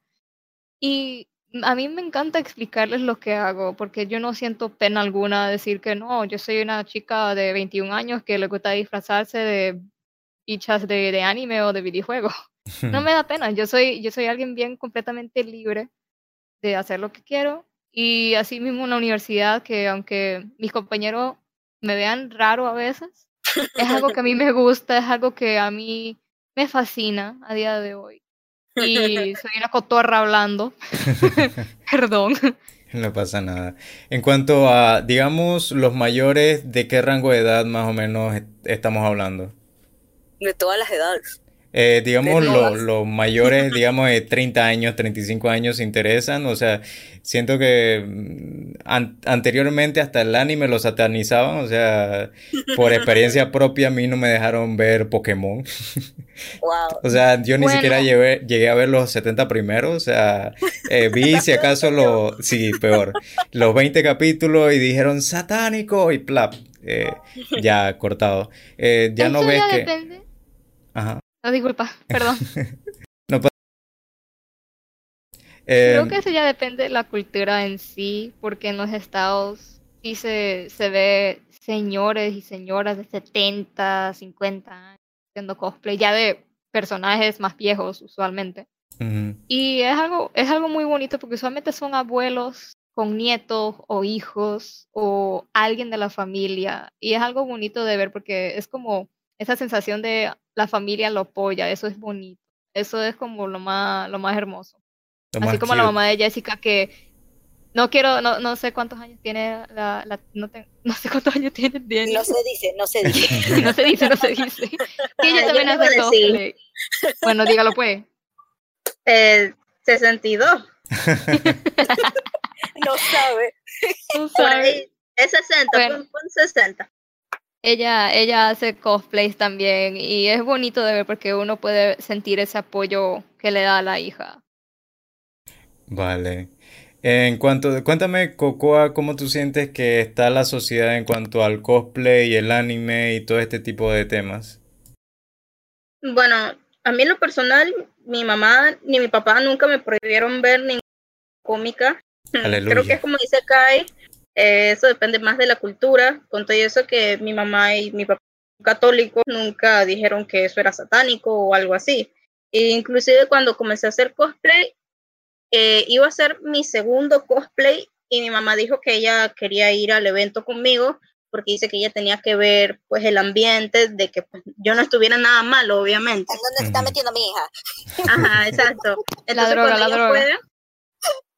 Y a mí me encanta explicarles lo que hago, porque yo no siento pena alguna decir que no, yo soy una chica de 21 años que le gusta disfrazarse de fichas de, de anime o de videojuego. *laughs* No me da pena, yo soy, yo soy alguien bien completamente libre de hacer lo que quiero. Y así mismo en la universidad, que aunque mis compañeros me vean raro a veces, es algo que a mí me gusta, es algo que a mí me fascina a día de hoy y soy una cotorra hablando. *laughs* Perdón. No pasa nada. En cuanto a, digamos, los mayores, ¿de qué rango de edad más o menos estamos hablando? De todas las edades. Eh, digamos, los mayores, *laughs* digamos, de 30 años, 35 años se interesan. O sea, siento que mm, anteriormente hasta el anime lo satanizaban. O sea, por experiencia *laughs* propia a mí no me dejaron ver Pokémon. Wow. *laughs* o sea, yo ni siquiera llegué, llegué, a ver los 70 primeros. O sea, eh, vi si acaso los, sí, peor, los 20 capítulos y dijeron satánico y plap. Eh, ya cortado. ya no ves que... Depende. Ajá. No, disculpa, *laughs* perdón. no Creo em, que eso ya depende de la cultura en sí, porque en los estados sí se, se ve señores y señoras de 70, 50 años haciendo cosplay, ya de personajes más viejos usualmente. Y es algo, es algo muy bonito porque usualmente son abuelos con nietos o hijos o alguien de la familia. Y es algo bonito de ver porque es como esa sensación de la familia lo apoya, eso es bonito. Eso es como lo más, lo más hermoso. Así como la mamá de Jessica que no quiero, no, no sé cuántos años tiene la, la no, no, sé cuántos años tiene No se dice, no se dice. *laughs* no se dice, no se dice. *laughs* Y ella también hace cosplay. Bueno, dígalo pues. Eh, 62. *laughs* no sabe. No sabe. es 60, bueno. pon 60 ella, ella hace cosplays también y es bonito de ver porque uno puede sentir ese apoyo que le da a la hija. Vale. En cuanto, cuéntame, Cocoa, ¿cómo tú sientes que está la sociedad en cuanto al cosplay y el anime y todo este tipo de temas? Bueno, a mí en lo personal, mi mamá ni mi papá nunca me prohibieron ver ninguna cómica. Creo que es como dice Kai, eh, eso depende más de la cultura, con todo eso que mi mamá y mi papá católicos nunca dijeron que eso era satánico o algo así. E inclusive cuando comencé a hacer cosplay, eh, iba a ser mi segundo cosplay y mi mamá dijo que ella quería ir al evento conmigo porque dice que ella tenía que ver pues el ambiente de que pues, yo no estuviera nada malo obviamente. ¿En dónde se está metiendo mi hija? Ajá, exacto. *laughs* Entonces, la droga, la droga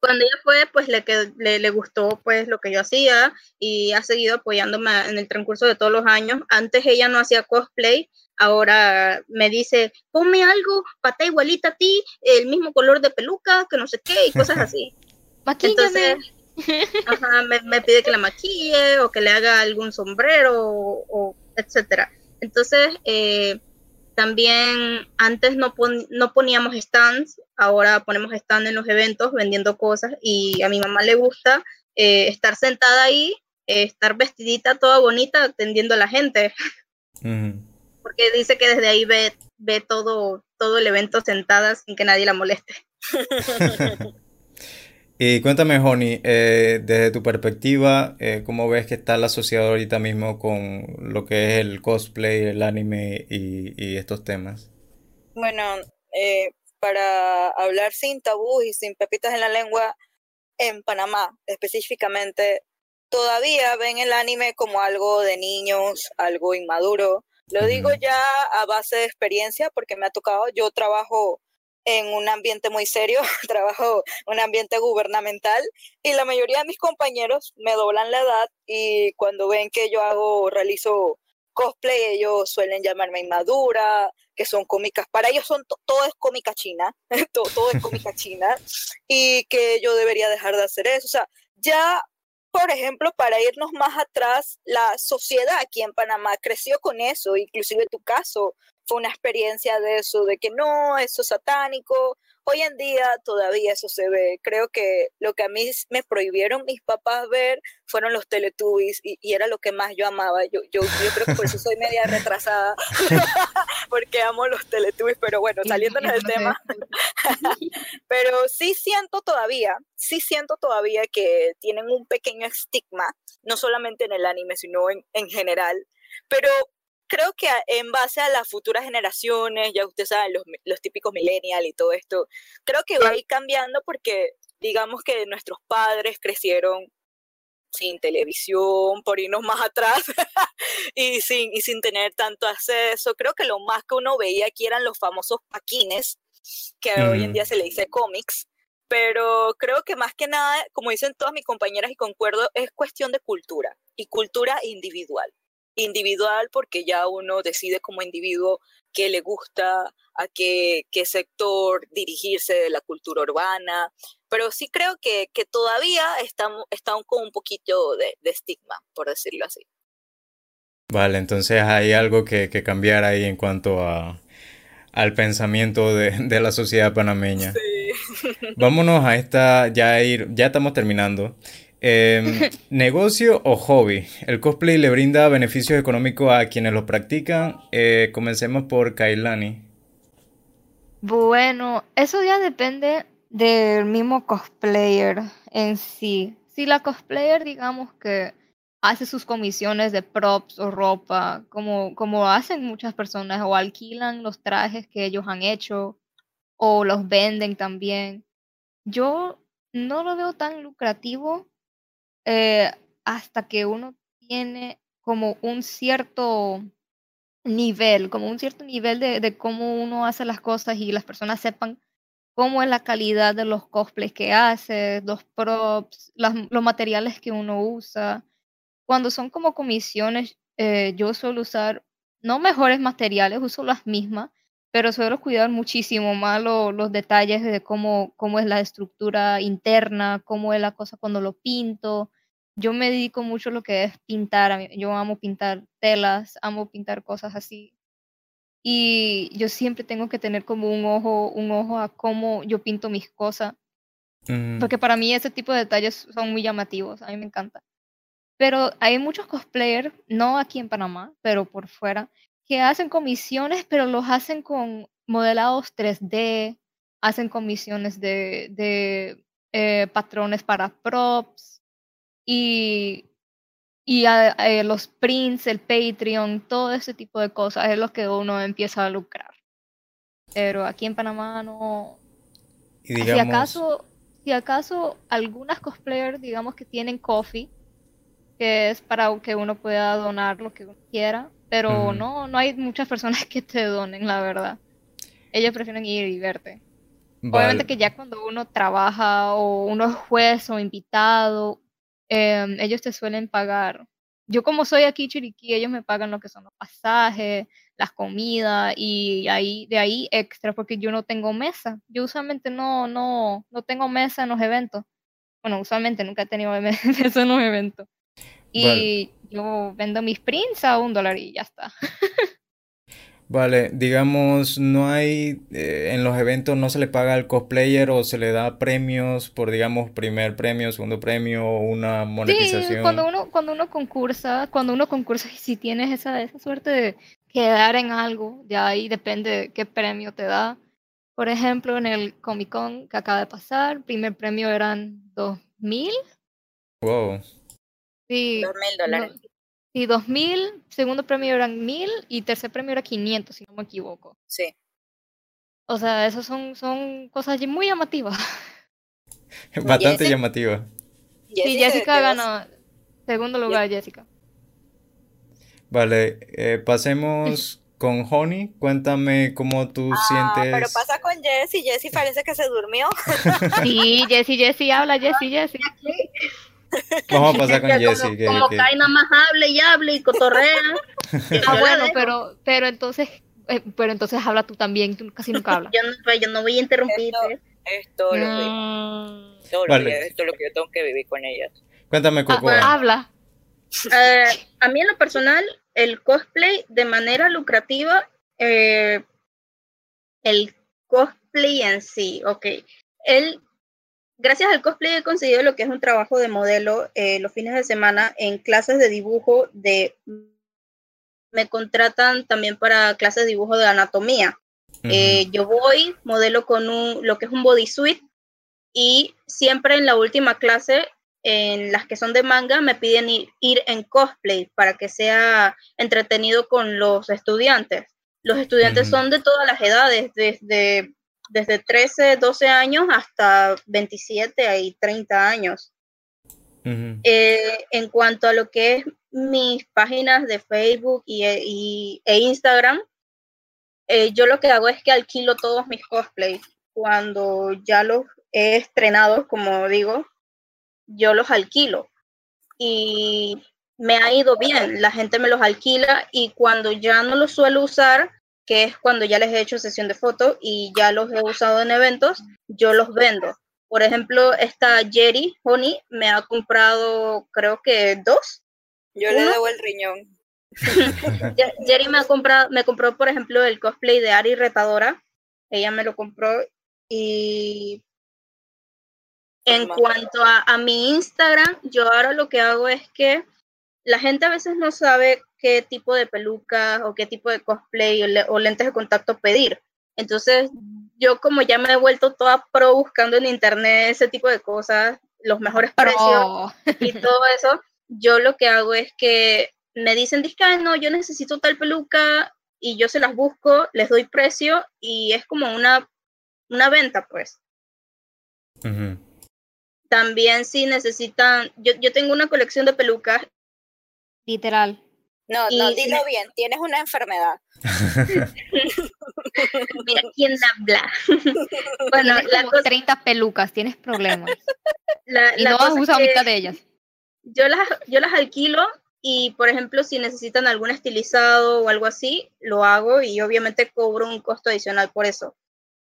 cuando ella fue, pues le, le, le, gustó pues lo que yo hacía y ha seguido apoyándome en el transcurso de todos los años. Antes ella no hacía cosplay, ahora me dice, ponme algo, pata igualita a ti, el mismo color de peluca, que no sé qué, y cosas *laughs* así. Entonces, ajá, me, me, pide que la maquille o que le haga algún sombrero o, o etcétera. Entonces, eh, también antes no, no poníamos stands, ahora ponemos stand en los eventos vendiendo cosas y a mi mamá le gusta eh, estar sentada ahí, eh, estar vestidita toda bonita atendiendo a la gente. Porque dice que desde ahí ve, ve todo, todo el evento sentada sin que nadie la moleste. *laughs* y cuéntame, Honey, eh, desde tu perspectiva, ¿cómo ves que está la sociedad ahorita mismo con lo que es el cosplay, el anime y, estos temas? Bueno, para hablar sin tabú y sin pepitas en la lengua, en Panamá específicamente, todavía ven el anime como algo de niños, algo inmaduro. Lo digo ya a base de experiencia porque me ha tocado, yo trabajo en un ambiente muy serio, *laughs* trabajo en un ambiente gubernamental y la mayoría de mis compañeros me doblan la edad y cuando ven que yo hago, realizo cosplay, ellos suelen llamarme inmadura, que son cómicas, para ellos son todo es cómica china, *laughs* todo, todo es cómica *laughs* china, y que yo debería dejar de hacer eso. O sea, ya, por ejemplo, para irnos más atrás, la sociedad aquí en Panamá creció con eso, inclusive tu caso fue una experiencia de eso, de que no, eso es satánico, Hoy en día todavía eso se ve. Creo que lo que a mí me prohibieron mis papás ver fueron los Teletubbies y, era lo que más yo amaba. Yo, yo, yo creo que por eso soy media retrasada, *laughs* porque amo los Teletubbies, pero bueno, saliéndonos del tema. *laughs* *laughs* pero sí siento todavía, sí siento todavía que tienen un pequeño estigma, no solamente en el anime, sino en, en general. Pero creo que en base a las futuras generaciones, ya ustedes saben, los, los típicos millennials y todo esto, creo que va a ir cambiando porque digamos que nuestros padres crecieron sin televisión, por irnos más atrás, *laughs* y, sin, y sin tener tanto acceso. Creo que lo más que uno veía aquí eran los famosos paquines, que hoy en día se le dice cómics, pero creo que más que nada, como dicen todas mis compañeras y concuerdo, es cuestión de cultura y cultura individual individual porque ya uno decide como individuo qué le gusta, a qué, qué sector dirigirse de la cultura urbana, pero sí creo que, que todavía está, está con un poquito de, estigma, por decirlo así. Vale, entonces hay algo que, que cambiar ahí en cuanto a, al pensamiento de, de la sociedad panameña. Vámonos a esta, ya ir, ya estamos terminando. Em, *laughs* ¿Negocio o hobby? ¿El cosplay le brinda beneficios económicos a quienes lo practican? Eh, comencemos por Kailani. Bueno, eso ya depende del mismo cosplayer en sí. Si la cosplayer, digamos que hace sus comisiones de props o ropa, como, como hacen muchas personas, o alquilan los trajes que ellos han hecho, o los venden también. Yo no lo veo tan lucrativo eh, hasta que uno tiene como un cierto nivel, como un cierto nivel de, de, cómo uno hace las cosas y las personas sepan cómo es la calidad de los cosplays que hace, los props, los materiales que uno usa. Cuando son como comisiones, eh, yo suelo usar no mejores materiales, uso las mismas, pero suelo cuidar muchísimo más los detalles de cómo, cómo es la estructura interna, cómo es la cosa cuando lo pinto. Yo me dedico mucho a lo que es pintar, yo amo pintar telas, amo pintar cosas así. Y yo siempre tengo que tener como un ojo, un ojo a cómo yo pinto mis cosas. Mm. Porque para mí ese tipo de detalles son muy llamativos, a mí me encanta. Pero hay muchos cosplayers, no aquí en Panamá, pero por fuera, que hacen comisiones, pero los hacen con modelados 3D, hacen comisiones de, de eh, patrones para props y, y eh, los prints, el Patreon, todo ese tipo de cosas es lo que uno empieza a lucrar. Pero aquí en Panamá no. Si acaso, si acaso algunas cosplayers, digamos que tienen coffee, que es para que uno pueda donar lo que uno quiera, pero no, no hay muchas personas que te donen, la verdad. Ellos prefieren ir y verte. Obviamente que ya cuando uno trabaja o uno es juez o invitado, em, ellos te suelen pagar. Yo como soy aquí Chiriquí, ellos me pagan lo que son los pasajes, las comidas y ahí de ahí extra porque yo no tengo mesa. Yo usualmente no no no tengo mesa en los eventos. Bueno, usualmente nunca he tenido *laughs* mesa en los eventos. Y yo vendo mis prints a un dólar y ya está. Vale, digamos, no hay, eh, en los eventos no se le paga al cosplayer o se le da premios por, digamos, primer premio, segundo premio, una Sí, monetización. cuando uno, cuando uno concursa, cuando uno concursa y si tienes esa, esa suerte de quedar en algo, de ahí depende de qué premio te da. Por ejemplo, en el Comic Con que acaba de pasar, primer premio eran 2000 Wow. Y Dos mil dólares. no- y 2000, segundo premio eran 1000 y tercer premio era 500, si no me equivoco. Sí. O sea, esas son, son cosas muy llamativas. *laughs* Bastante Jessica- llamativa. Sí, Jessy se- Jessica ganó segundo lugar, Jessica. Vale, eh, pasemos *laughs* con Honey. Cuéntame cómo tú Ah, pero sientes. pasa con Jessie. Jessie parece que se durmió. *laughs* Sí, Jessie, Jessie, habla, Jessie, Jessie. *laughs* Vamos a pasar con Que como, Jessie. que- como que- Kai nada más hable y hable y cotorrea. *laughs* y Ah, bueno, pero, pero entonces, eh, pero entonces habla tú también, tú casi nunca hablas. Yo no, pues, yo no voy a interrumpir. Esto- Es todo lo que, lo Vale. que- esto es lo que yo tengo que vivir con ellas. Cuéntame, ah, Coco. habla. Eh, a mí en lo personal, el cosplay de manera lucrativa, eh, el cosplay en sí, ok. El, gracias al cosplay he conseguido lo que es un trabajo de modelo eh, los fines de semana en clases de dibujo de... Me contratan también para clases de dibujo de anatomía. Eh, yo voy, modelo con un, lo que es un bodysuit y siempre en la última clase, en las que son de manga, me piden ir, ir en cosplay para que sea entretenido con los estudiantes. Los estudiantes son de todas las edades, desde, desde 13, 12 años hasta 27 y 30 años. Eh, en cuanto a lo que es mis páginas de Facebook y, y- e Instagram, eh, yo lo que hago es que alquilo todos mis cosplays. Cuando ya los he estrenado, como digo, yo los alquilo. Y me ha ido bien, la gente me los alquila y cuando ya no los suelo usar, que es cuando ya les he hecho sesión de fotos y ya los he usado en eventos, yo los vendo. Por ejemplo, esta Jerry Honey me ha comprado, creo que dos. Yo le Uno. debo el riñón. *laughs* Jerry me ha comprado, me compró, por ejemplo, el cosplay de Ari Retadora. Ella me lo compró. Y en Toma. cuanto a, a mi Instagram, yo ahora lo que hago es que la gente a veces no sabe qué tipo de peluca o qué tipo de cosplay o, le- o lentes de contacto pedir. Entonces, yo como ya me he vuelto toda pro buscando en internet ese tipo de cosas, los mejores precios *laughs* y todo eso, yo lo que hago es que me dicen, "Disque, "Ay, no, yo necesito tal peluca y yo se las busco, les doy precio y es como una, una venta, pues. También si necesitan, yo, yo tengo una colección de pelucas, Literal. No, no, dilo bien. Tienes una enfermedad. *laughs* mira quién habla. *laughs* bueno, Tienes la como cosa, 30 pelucas, tienes problemas. la, Y la no has usado mitad de ellas. yo las, yo las alquilo y, por ejemplo, si necesitan algún estilizado o algo así, lo hago y obviamente cobro un costo adicional por eso.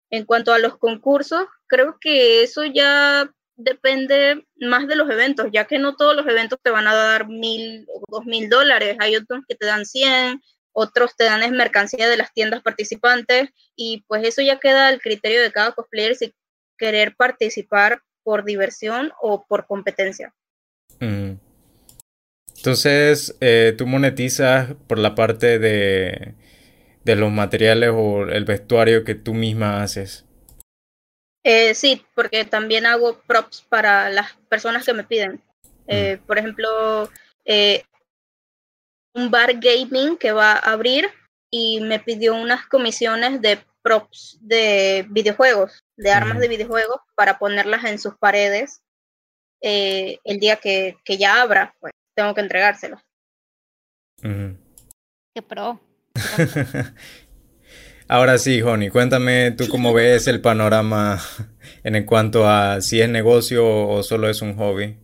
En cuanto a los concursos, creo que eso ya depende más de los eventos, ya que no todos los eventos te van a dar mil o dos mil dólares. Hay otros que te dan 100, otros te dan es mercancía de las tiendas participantes y pues eso ya queda al criterio de cada cosplayer si querer participar por diversión o por competencia. Ujú. Entonces, eh, tú monetizas por la parte de, de los materiales o el vestuario que tú misma haces. Eh, sí, porque también hago props para las personas que me piden. Eh, Por ejemplo, eh, un bar gaming que va a abrir y me pidió unas comisiones de props de videojuegos, de armas Ujú. de videojuegos, para ponerlas en sus paredes eh, el día que, que ya abra, pues tengo que entregárselos. Ujú. Qué pro. *laughs* Ahora sí, Honey, cuéntame tú cómo ves el panorama en cuanto a si es negocio o solo es un hobby.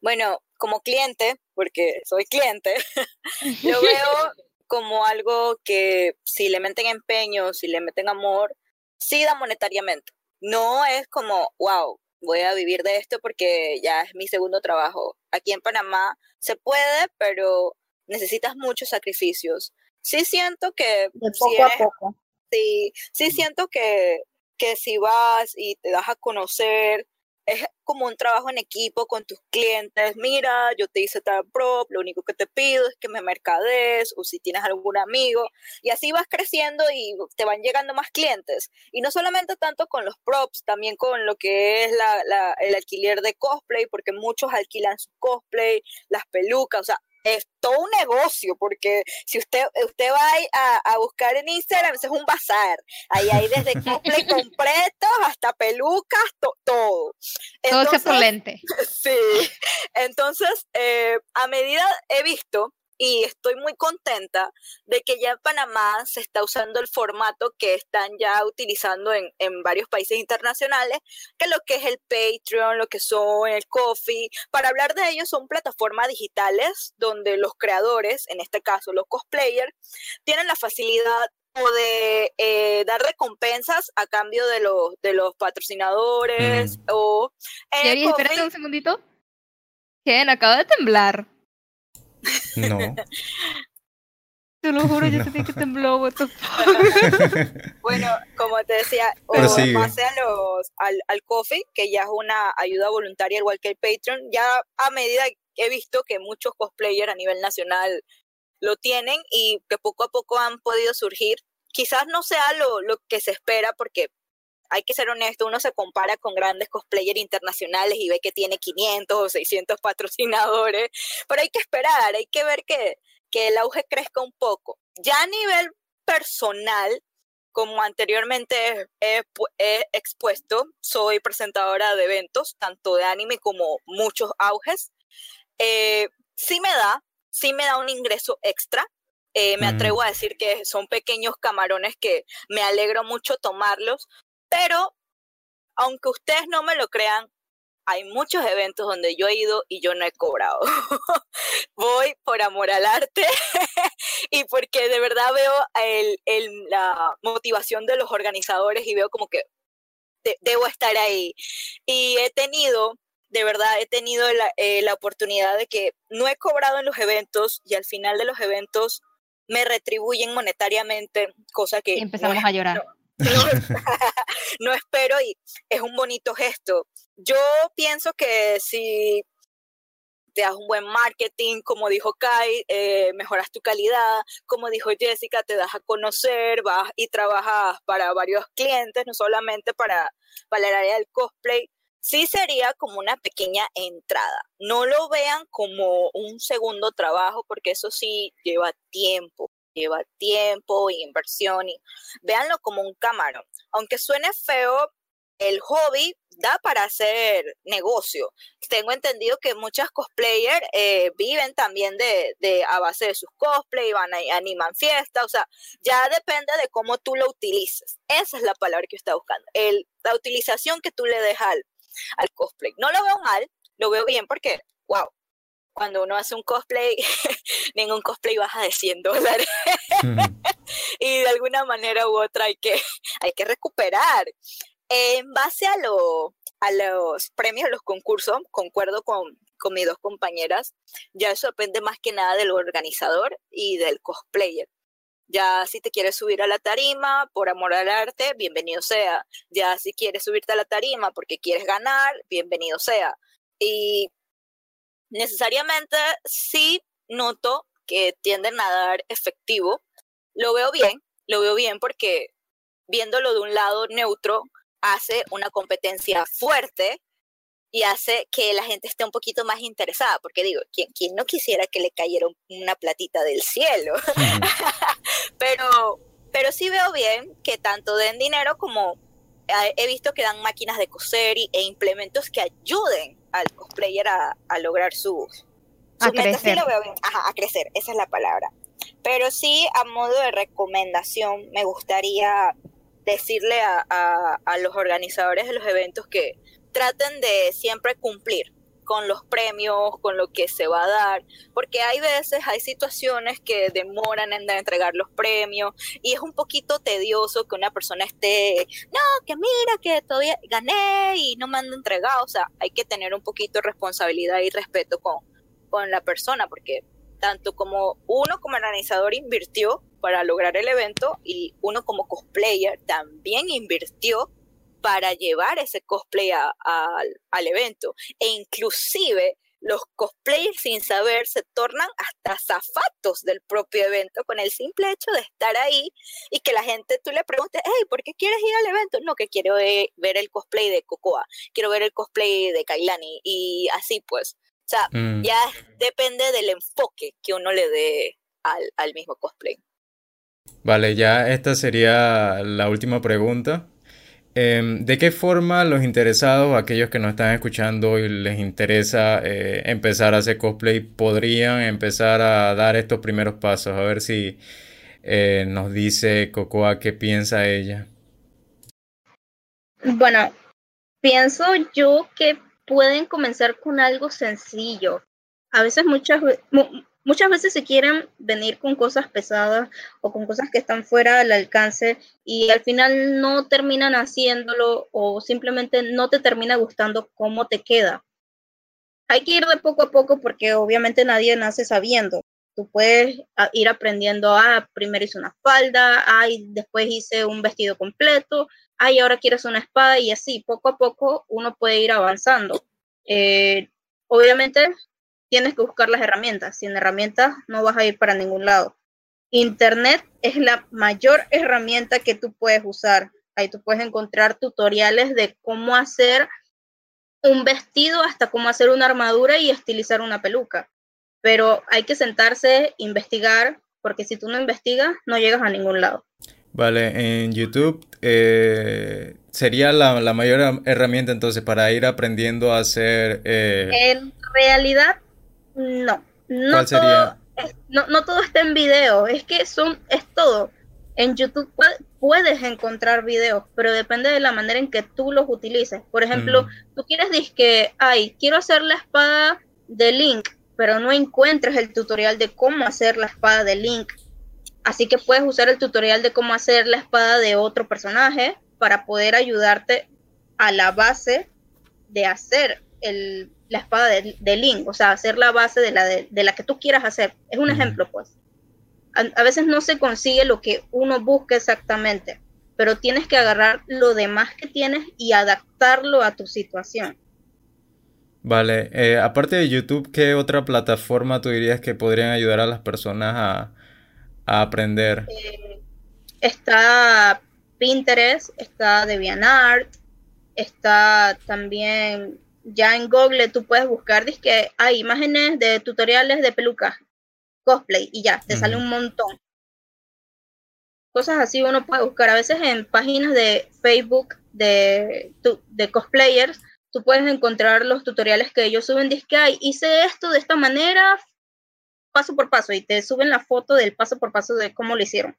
Bueno, como cliente, porque soy cliente, *laughs* lo veo como algo que si le meten empeño, si le meten amor, sí da monetariamente. No es como, wow, voy a vivir de esto porque ya es mi segundo trabajo. Aquí en Panamá se puede, pero necesitas muchos sacrificios. Sí siento que... De poco a poco. Sí, sí siento que, que si vas y te das a conocer es como un trabajo en equipo con tus clientes. Mira, yo te hice tal prop, lo único que te pido es que me mercades o si tienes algún amigo. Y así vas creciendo y te van llegando más clientes. Y no solamente tanto con los props, también con lo que es la, el alquiler de cosplay, porque muchos alquilan su cosplay, las pelucas, o sea, es todo un negocio, porque si usted, usted va a, a buscar en Instagram, es un bazar. Ahí hay desde cosplay completos hasta pelucas, todo. Entonces, todo lente. *laughs* Sí. Entonces, eh, a medida he visto y estoy muy contenta de que ya en Panamá se está usando el formato que están ya utilizando en, en varios países internacionales, que lo que es el Patreon, lo que son el Coffee. Para hablar de ellos son plataformas digitales donde los creadores, en este caso los cosplayers, tienen la facilidad o de eh, dar recompensas a cambio de los de los patrocinadores mm. o Yari, espérate un segundito. ¿Quién? Acaba de temblar. No. *laughs* Te lo juro, yo *laughs* sentí que tembló. *laughs* bueno, como te decía, o pase a los, al, al coffee, que ya es una ayuda voluntaria igual que el Patreon, ya a medida que he visto que muchos cosplayers a nivel nacional lo tienen y que poco a poco han podido surgir. Quizás no sea lo, lo que se espera porque hay que ser honesto, uno se compara con grandes cosplayers internacionales y ve que tiene 500 o 600 patrocinadores, pero hay que esperar, hay que ver que, que el auge crezca un poco. Ya a nivel personal, como anteriormente he, expuesto, soy presentadora de eventos, tanto de anime como muchos auges. Eh, sí me da, sí me da un ingreso extra. Eh, me atrevo a decir que son pequeños camarones que me alegro mucho tomarlos pero, aunque ustedes no me lo crean, hay muchos eventos donde yo he ido y yo no he cobrado. *laughs* Voy por amor al arte *laughs* y porque de verdad veo el, la motivación de los organizadores y veo como que debo estar ahí. Y he tenido, de verdad, he tenido la, eh, la, oportunidad de que no he cobrado en los eventos y al final de los eventos me retribuyen monetariamente, cosa que... Y empezamos a llorar. no, *laughs* espero y es un bonito gesto. Yo pienso que si te das un buen marketing, como dijo Kai, eh, mejoras tu calidad, como dijo Jessica, te das a conocer, vas y trabajas para varios clientes, no solamente para, para el área del cosplay, sí sería como una pequeña entrada. No lo vean como un segundo trabajo, porque eso sí lleva tiempo lleva tiempo y inversión y véanlo como un camarón. Aunque suene feo, el hobby da para hacer negocio. Tengo entendido que muchas cosplayers eh, viven también de, de, a base de sus cosplay, van a, animan fiestas, o sea, ya depende de cómo tú lo utilices. Esa es la palabra que está buscando. El, la utilización que tú le dejas al, al cosplay. No lo veo mal, lo veo bien porque, wow, cuando uno hace un cosplay, *laughs* ningún cosplay baja de 100 dólares. *laughs* y de alguna manera u otra hay que, *laughs* hay que recuperar. En base a, lo, a los premios, los concursos, concuerdo con, con mis dos compañeras, ya eso depende más que nada del organizador y del cosplayer. Ya si te quieres subir a la tarima por amor al arte, bienvenido sea. Ya si quieres subirte a la tarima porque quieres ganar, bienvenido sea. Y necesariamente sí noto que tienden a dar efectivo. Lo veo bien, lo veo bien porque viéndolo de un lado neutro, hace una competencia fuerte y hace que la gente esté un poquito más interesada, porque digo, ¿quién, no quisiera que le cayera una platita del cielo? *laughs* pero, pero sí veo bien que tanto den dinero como he visto que dan máquinas de coser e implementos que ayuden al cosplayer a, lograr su, a crecer. a crecer, esa es la palabra. Pero sí, a modo de recomendación, me gustaría decirle a, a los organizadores de los eventos que traten de siempre cumplir con los premios, con lo que se va a dar, porque hay veces, hay situaciones que demoran en entregar los premios y es un poquito tedioso que una persona esté, no, que mira que todavía gané y no me han entregado, o sea, hay que tener un poquito de responsabilidad y respeto con, con la persona, porque tanto como uno como organizador invirtió para lograr el evento y uno como cosplayer también invirtió para llevar ese cosplay al evento. E inclusive los cosplayers sin saber se tornan hasta zafatos del propio evento con el simple hecho de estar ahí y que la gente tú le preguntes, hey, ¿por qué quieres ir al evento? No, que quiero ver el cosplay de Cocoa, quiero ver el cosplay de Kailani y así pues. O sea, mm. ya depende del enfoque que uno le dé al, al mismo cosplay. Vale, ya esta sería la última pregunta. Em, ¿De qué forma los interesados, aquellos que nos están escuchando y les interesa eh, empezar a hacer cosplay, podrían empezar a dar estos primeros pasos? A ver si eh, nos dice Cocoa qué piensa ella. Bueno, pienso yo que pueden comenzar con algo sencillo. A veces muchas, muchas veces se quieren venir con cosas pesadas o con cosas que están fuera del alcance y al final no terminan haciéndolo o simplemente no te termina gustando cómo te queda. Hay que ir de poco a poco porque obviamente nadie nace sabiendo. Tú puedes ah, ir aprendiendo, ah, primero hice una falda, ah, después hice un vestido completo, ah, y ahora quieres una espada y así, poco a poco uno puede ir avanzando. Eh, obviamente tienes que buscar las herramientas. Sin herramientas no vas a ir para ningún lado. Internet es la mayor herramienta que tú puedes usar. Ahí tú puedes encontrar tutoriales de cómo hacer un vestido hasta cómo hacer una armadura y estilizar una peluca. Pero hay que sentarse, investigar, porque si tú no investigas, no llegas a ningún lado. Vale, en YouTube eh, sería la, mayor herramienta entonces para ir aprendiendo a hacer... Eh, en realidad, no, no todo, no, todo está en video, es que son, es todo. En YouTube puedes encontrar videos, pero depende de la manera en que tú los utilices. Por ejemplo, mm. tú quieres decir que, ay, quiero hacer la espada de Link, pero no encuentres el tutorial de cómo hacer la espada de Link. Así que puedes usar el tutorial de cómo hacer la espada de otro personaje para poder ayudarte a la base de hacer el, la espada de, Link, o sea, hacer la base de la, de, la que tú quieras hacer. Es un ejemplo, pues. A, veces no se consigue lo que uno busca exactamente, pero tienes que agarrar lo demás que tienes y adaptarlo a tu situación. Vale, eh, aparte de YouTube, ¿qué otra plataforma tú dirías que podrían ayudar a las personas a, aprender? Eh, está Pinterest, está DeviantArt, está también ya en Google tú puedes buscar, que hay imágenes de tutoriales de pelucas, cosplay, y ya, te sale un montón. Cosas así uno puede buscar. A veces en páginas de Facebook de, de cosplayers, tú puedes encontrar los tutoriales que ellos suben, dice que hay, hice esto de esta manera, paso por paso, y te suben la foto del paso por paso de cómo lo hicieron.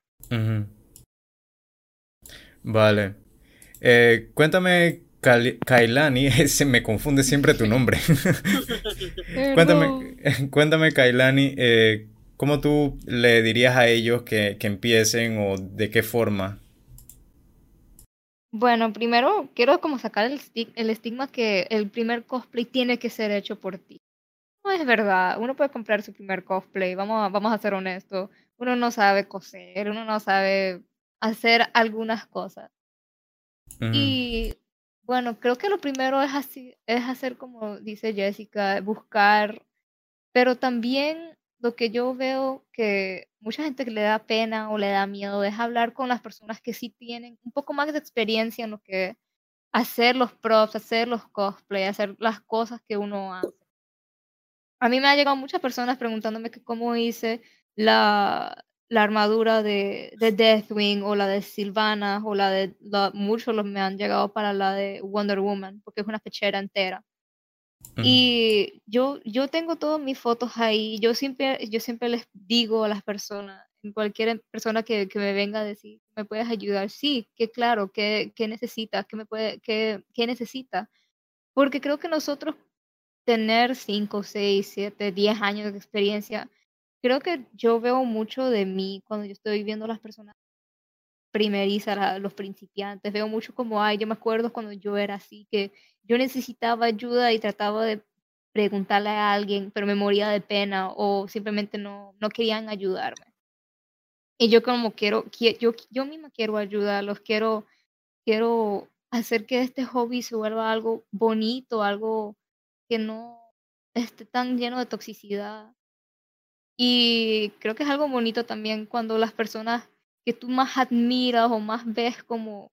Vale. Eh, cuéntame Kailani, *laughs* se me confunde siempre tu nombre. *laughs* cuéntame, cuéntame, Kailani, eh, ¿cómo tú le dirías a ellos que, empiecen o de qué forma? Bueno, primero quiero como sacar el, el estigma que el primer cosplay tiene que ser hecho por ti. No es verdad, uno puede comprar su primer cosplay, vamos a, vamos a ser honestos. Uno no sabe coser, uno no sabe hacer algunas cosas. Y bueno, creo que lo primero es así, es hacer como dice Jessica, buscar, pero también lo que yo veo que mucha gente que le da pena o le da miedo es hablar con las personas que sí tienen un poco más de experiencia en lo que hacer los props, hacer los cosplay, hacer las cosas que uno hace. A mí me han llegado muchas personas preguntándome que cómo hice la, la armadura de, de, Deathwing o la de Sylvana o la de muchos los me han llegado para la de Wonder Woman porque es una pechera entera. Y yo, yo tengo todas mis fotos ahí. Yo siempre, yo siempre les digo a las personas, cualquier persona que, que me venga a decir, ¿me puedes ayudar? Sí, que claro, ¿qué, qué necesitas? ¿Qué, me puede, qué, qué necesita? Porque creo que nosotros tener 5, 6, 7, 10 años de experiencia creo que yo veo mucho de mí cuando yo estoy viendo a las personas primerizas, los principiantes, veo mucho como, ay, yo me acuerdo cuando yo era así, que yo necesitaba ayuda y trataba de preguntarle a alguien, pero me moría de pena o simplemente no, no querían ayudarme. Y yo como quiero, yo, yo misma quiero ayudarlos, quiero, quiero hacer que este hobby se vuelva algo bonito, algo que no esté tan lleno de toxicidad. Y creo que es algo bonito también cuando las personas que tú más admiras o más ves como,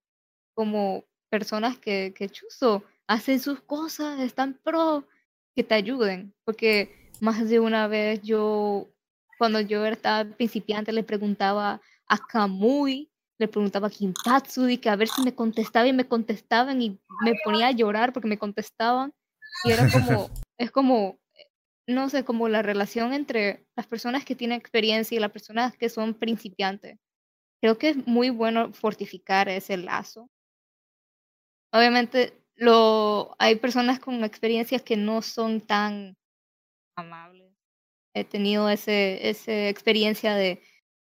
como personas que, que chuzo, hacen sus cosas, están pro, que te ayuden. Porque más de una vez yo cuando yo estaba principiante le preguntaba a Kamui, le preguntaba a Kintatsu y que a ver si me contestaba y me contestaban y me ponía a llorar porque me contestaban y era como, *laughs* es como, no sé, como la relación entre las personas que tienen experiencia y las personas que son principiantes. Creo que es muy bueno fortificar ese lazo. Obviamente, lo, hay personas con experiencias que no son tan amables he tenido ese, esa experiencia de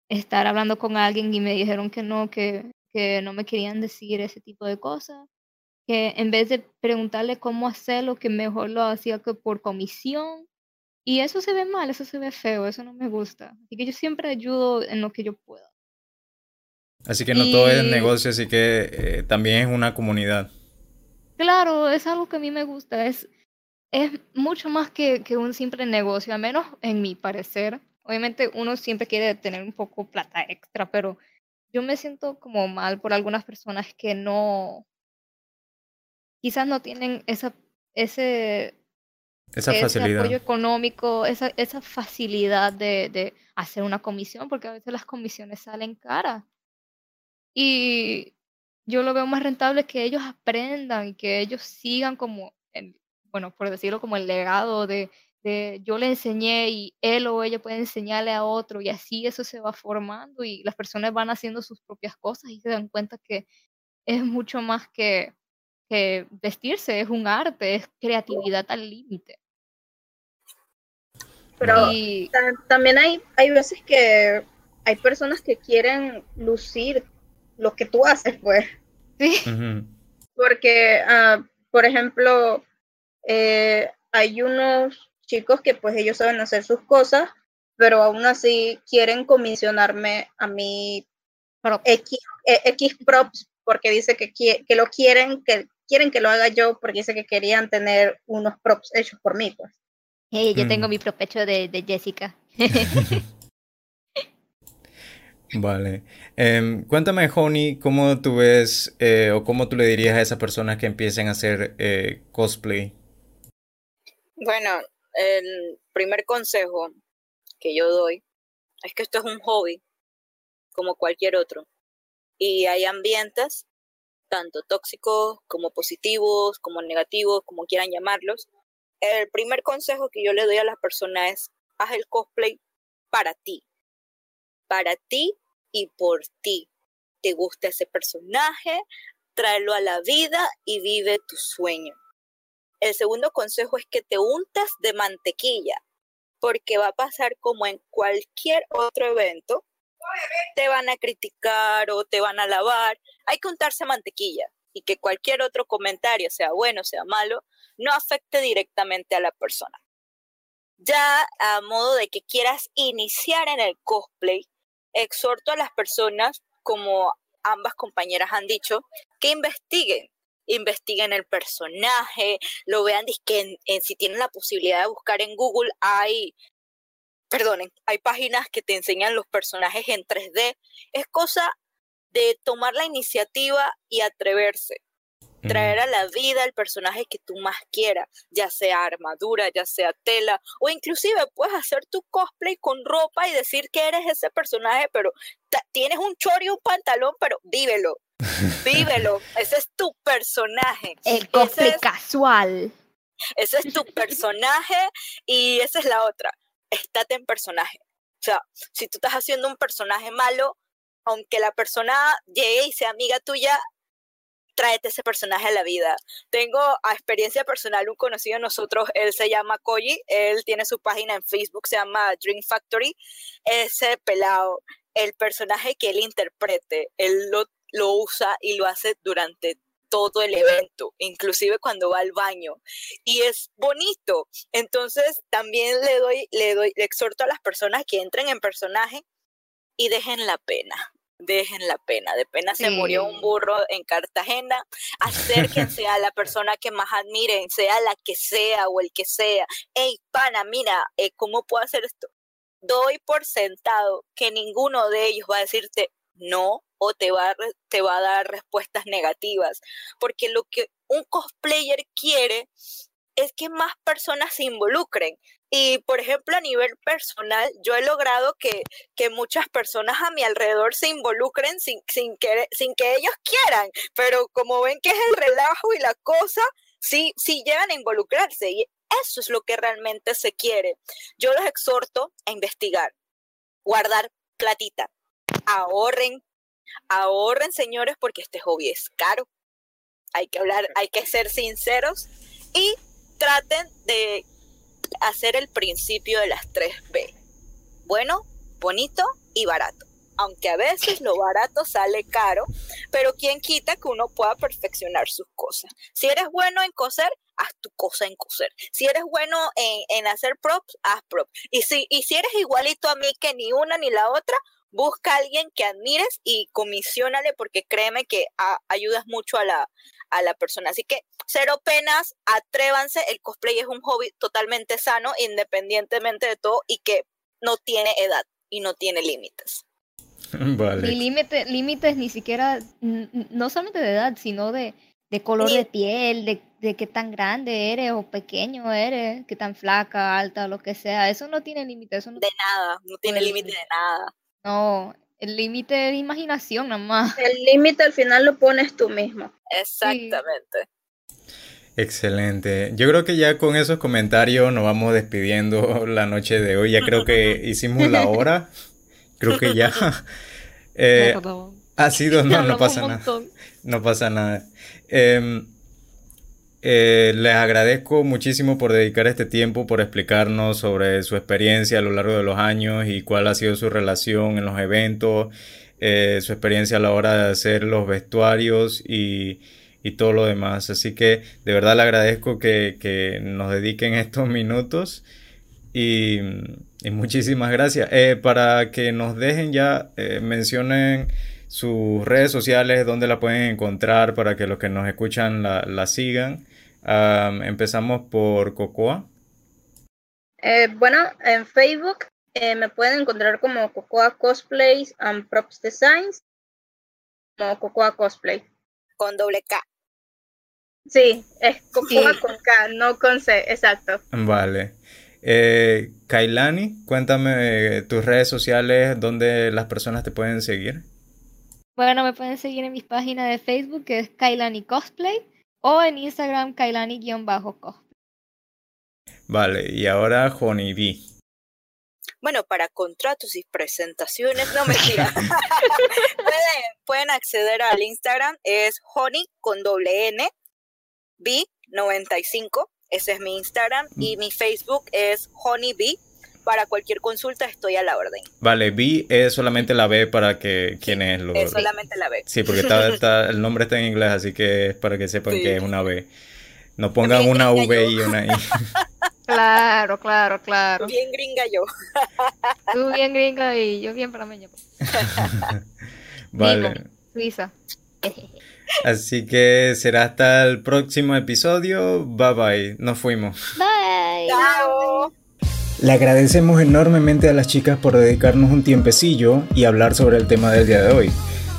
estar hablando con alguien y me dijeron que no, que, que no me querían decir ese tipo de cosas, que en vez de preguntarle cómo hacerlo, que mejor lo hacía que por comisión. Y eso se ve mal, eso se ve feo, eso no me gusta. Así que yo siempre ayudo en lo que yo pueda. Así que no todo es negocio, así que eh, también es una comunidad. Claro, es algo que a mí me gusta, es es mucho más que, que, un simple negocio, al menos en mi parecer. Obviamente uno siempre quiere tener un poco plata extra, pero yo me siento como mal por algunas personas que no, quizás no tienen esa, ese, esa facilidad. apoyo económico, esa, esa facilidad de, de hacer una comisión, porque a veces las comisiones salen caras. Y yo lo veo más rentable que ellos aprendan que ellos sigan como en, bueno, por decirlo como el legado de, de, yo le enseñé y él o ella puede enseñarle a otro y así eso se va formando y las personas van haciendo sus propias cosas y se dan cuenta que es mucho más que, que vestirse, es un arte, es creatividad al límite. Pero también hay, hay veces que hay personas que quieren lucir lo que tú haces, pues. Sí. Porque, uh, por ejemplo, eh, hay unos chicos que pues ellos saben hacer sus cosas, pero aún así quieren comisionarme a mí X, eh, X, props porque dice que, que lo quieren, que quieren que lo haga yo porque dice que querían tener unos props hechos por mí. Pues. Hey, yo tengo mm. mi prop hecho de, de Jessica. *laughs* Vale. Eh, cuéntame, Honey, ¿cómo tú ves eh, o cómo tú le dirías a esas personas que empiecen a hacer eh, cosplay? Bueno, el primer consejo que yo doy es que esto es un hobby como cualquier otro. Y hay ambientes, tanto tóxicos como positivos, como negativos, como quieran llamarlos. El primer consejo que yo le doy a las personas es, haz el cosplay para ti. Para ti y por ti. Te gusta ese personaje, tráelo a la vida y vive tu sueño. El segundo consejo es que te untas de mantequilla, porque va a pasar como en cualquier otro evento. Te van a criticar o te van a alabar. Hay que untarse mantequilla y que cualquier otro comentario, sea bueno, sea malo, no afecte directamente a la persona. Ya a modo de que quieras iniciar en el cosplay, exhorto a las personas, como ambas compañeras han dicho, que investiguen, investiguen el personaje, lo vean, que en, si tienen la posibilidad de buscar en Google, hay, perdonen, hay páginas que te enseñan los personajes en 3D. Es cosa de tomar la iniciativa y atreverse. Traer a la vida el personaje que tú más quieras, ya sea armadura, ya sea tela, o inclusive puedes hacer tu cosplay con ropa y decir que eres ese personaje, pero tienes un chor y un pantalón, pero vívelo, *laughs* Vívelo, ese es tu personaje. El cosplay casual. Ese es tu personaje y esa es la otra. Estate en personaje. O sea, si tú estás haciendo un personaje malo, aunque la persona llegue y sea amiga tuya, tráete ese personaje a la vida. Tengo a experiencia personal un conocido de nosotros, él se llama Koji, él tiene su página en Facebook, se llama Dream Factory. Ese pelado, el personaje que él interprete, él lo lo usa y lo hace durante todo el evento, inclusive cuando va al baño. Y es bonito. Entonces, también le doy, le doy, le exhorto a las personas que entren en personaje y dejen la pena dejen la pena. De pena se murió un burro en Cartagena. Acérquense a la persona que más admiren, sea la que sea o el que sea. Hey, pana, mira, eh, ¿cómo puedo hacer esto? Doy por sentado que ninguno de ellos va a decirte no o te va, a, te va a dar respuestas negativas. Porque lo que un cosplayer quiere es que más personas se involucren. Y, por ejemplo, a nivel personal, yo he logrado que, que muchas personas a mi alrededor se involucren sin, sin, que, sin que ellos quieran, pero como ven que es el relajo y la cosa, sí, sí llegan a involucrarse. Y eso es lo que realmente se quiere. Yo los exhorto a investigar, guardar platita, ahorren, ahorren, señores, porque este hobby es caro. Hay que hablar, hay que ser sinceros y traten de hacer el principio de las 3B. Bueno, bonito y barato. Aunque a veces lo barato sale caro, pero quién quita que uno pueda perfeccionar sus cosas. Si eres bueno en coser, haz tu cosa en coser. Si eres bueno en, hacer props, haz props. Y si, si eres igualito a mí que ni una ni la otra, busca a alguien que admires y comisionale porque créeme que ayudas mucho a la, a la persona. Así que cero penas, atrévanse, el cosplay es un hobby totalmente sano, independientemente de todo y que no tiene edad y no tiene límites. *laughs* Vale. Ni límite, límites ni siquiera, no solamente de edad, sino de, de color de piel, de, de qué tan grande eres o pequeño eres, qué tan flaca, alta, lo que sea. Eso no tiene límite. Eso no de nada, no tiene límite de nada. No, el límite de imaginación nada más. El límite al final lo pones tú mismo. Exactamente. Excelente. Yo creo que ya con esos comentarios nos vamos despidiendo *laughs* la noche de hoy. Ya creo que *laughs* hicimos la hora. Creo que ya. *laughs* Eh, ha sido, no, no pasa nada. No pasa nada. Eh, eh, les agradezco muchísimo por dedicar este tiempo, por explicarnos sobre su experiencia a lo largo de los años y cuál ha sido su relación en los eventos, eh, su experiencia a la hora de hacer los vestuarios y, todo lo demás. Así que de verdad le agradezco que, nos dediquen *laughs* estos minutos y, muchísimas gracias. Eh, para que nos dejen ya, mencionen sus redes sociales, donde la pueden encontrar para que los que nos escuchan la, la sigan empezamos por Cocoa. Eh, bueno, en Facebook eh, me pueden encontrar como Cocoa Cosplays and Props Designs, como Cocoa Cosplay. Con doble K. Sí, es Cocoa con K, no con C, exacto. Vale. Eh, Kailani, cuéntame tus redes sociales, donde las personas te pueden seguir. Bueno, me pueden seguir en mi página de Facebook, que es Kailani Cosplay o en Instagram kailani-co. Vale, y ahora B. Bueno, para contratos y presentaciones, no me *laughs* pueden, pueden acceder al Instagram, es honey con doble N, B95, ese es mi Instagram, y mi Facebook es honeybee para cualquier consulta estoy a la orden. Vale, B es solamente la B para que quienes lo... Es solamente la B. Sí, porque está, el nombre está en inglés, así que es para que sepan que es una B. No pongan una V y una I. *laughs* *laughs* Claro, claro, claro. Bien gringa yo. Tú bien gringa y yo bien parameño. *laughs* vale. Suiza. Así que será hasta el próximo episodio. Bye bye. Nos fuimos. Bye. Chao. Le agradecemos enormemente a las chicas por dedicarnos un tiempecillo y hablar sobre el tema del día de hoy.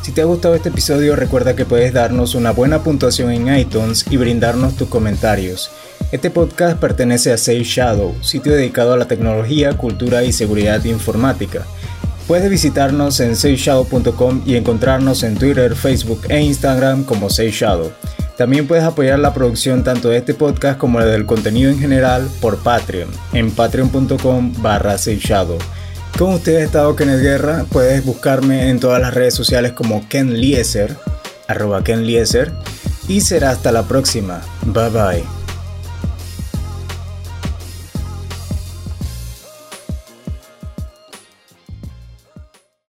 Si te ha gustado este episodio recuerda que puedes darnos una buena puntuación en iTunes y brindarnos tus comentarios. Este podcast pertenece a Safe Shadow, sitio dedicado a la tecnología, cultura y seguridad informática. Puedes visitarnos en safeshadow.com y encontrarnos en Twitter, Facebook e Instagram como Safe Shadow. También puedes apoyar la producción tanto de este podcast como la del contenido en general por Patreon en patreon.com barra Shadow. Con ustedes he estado Kenneth Guerra, puedes buscarme en todas las redes sociales como Ken Lieser, arroba Ken Lieser, y será hasta la próxima. Bye bye.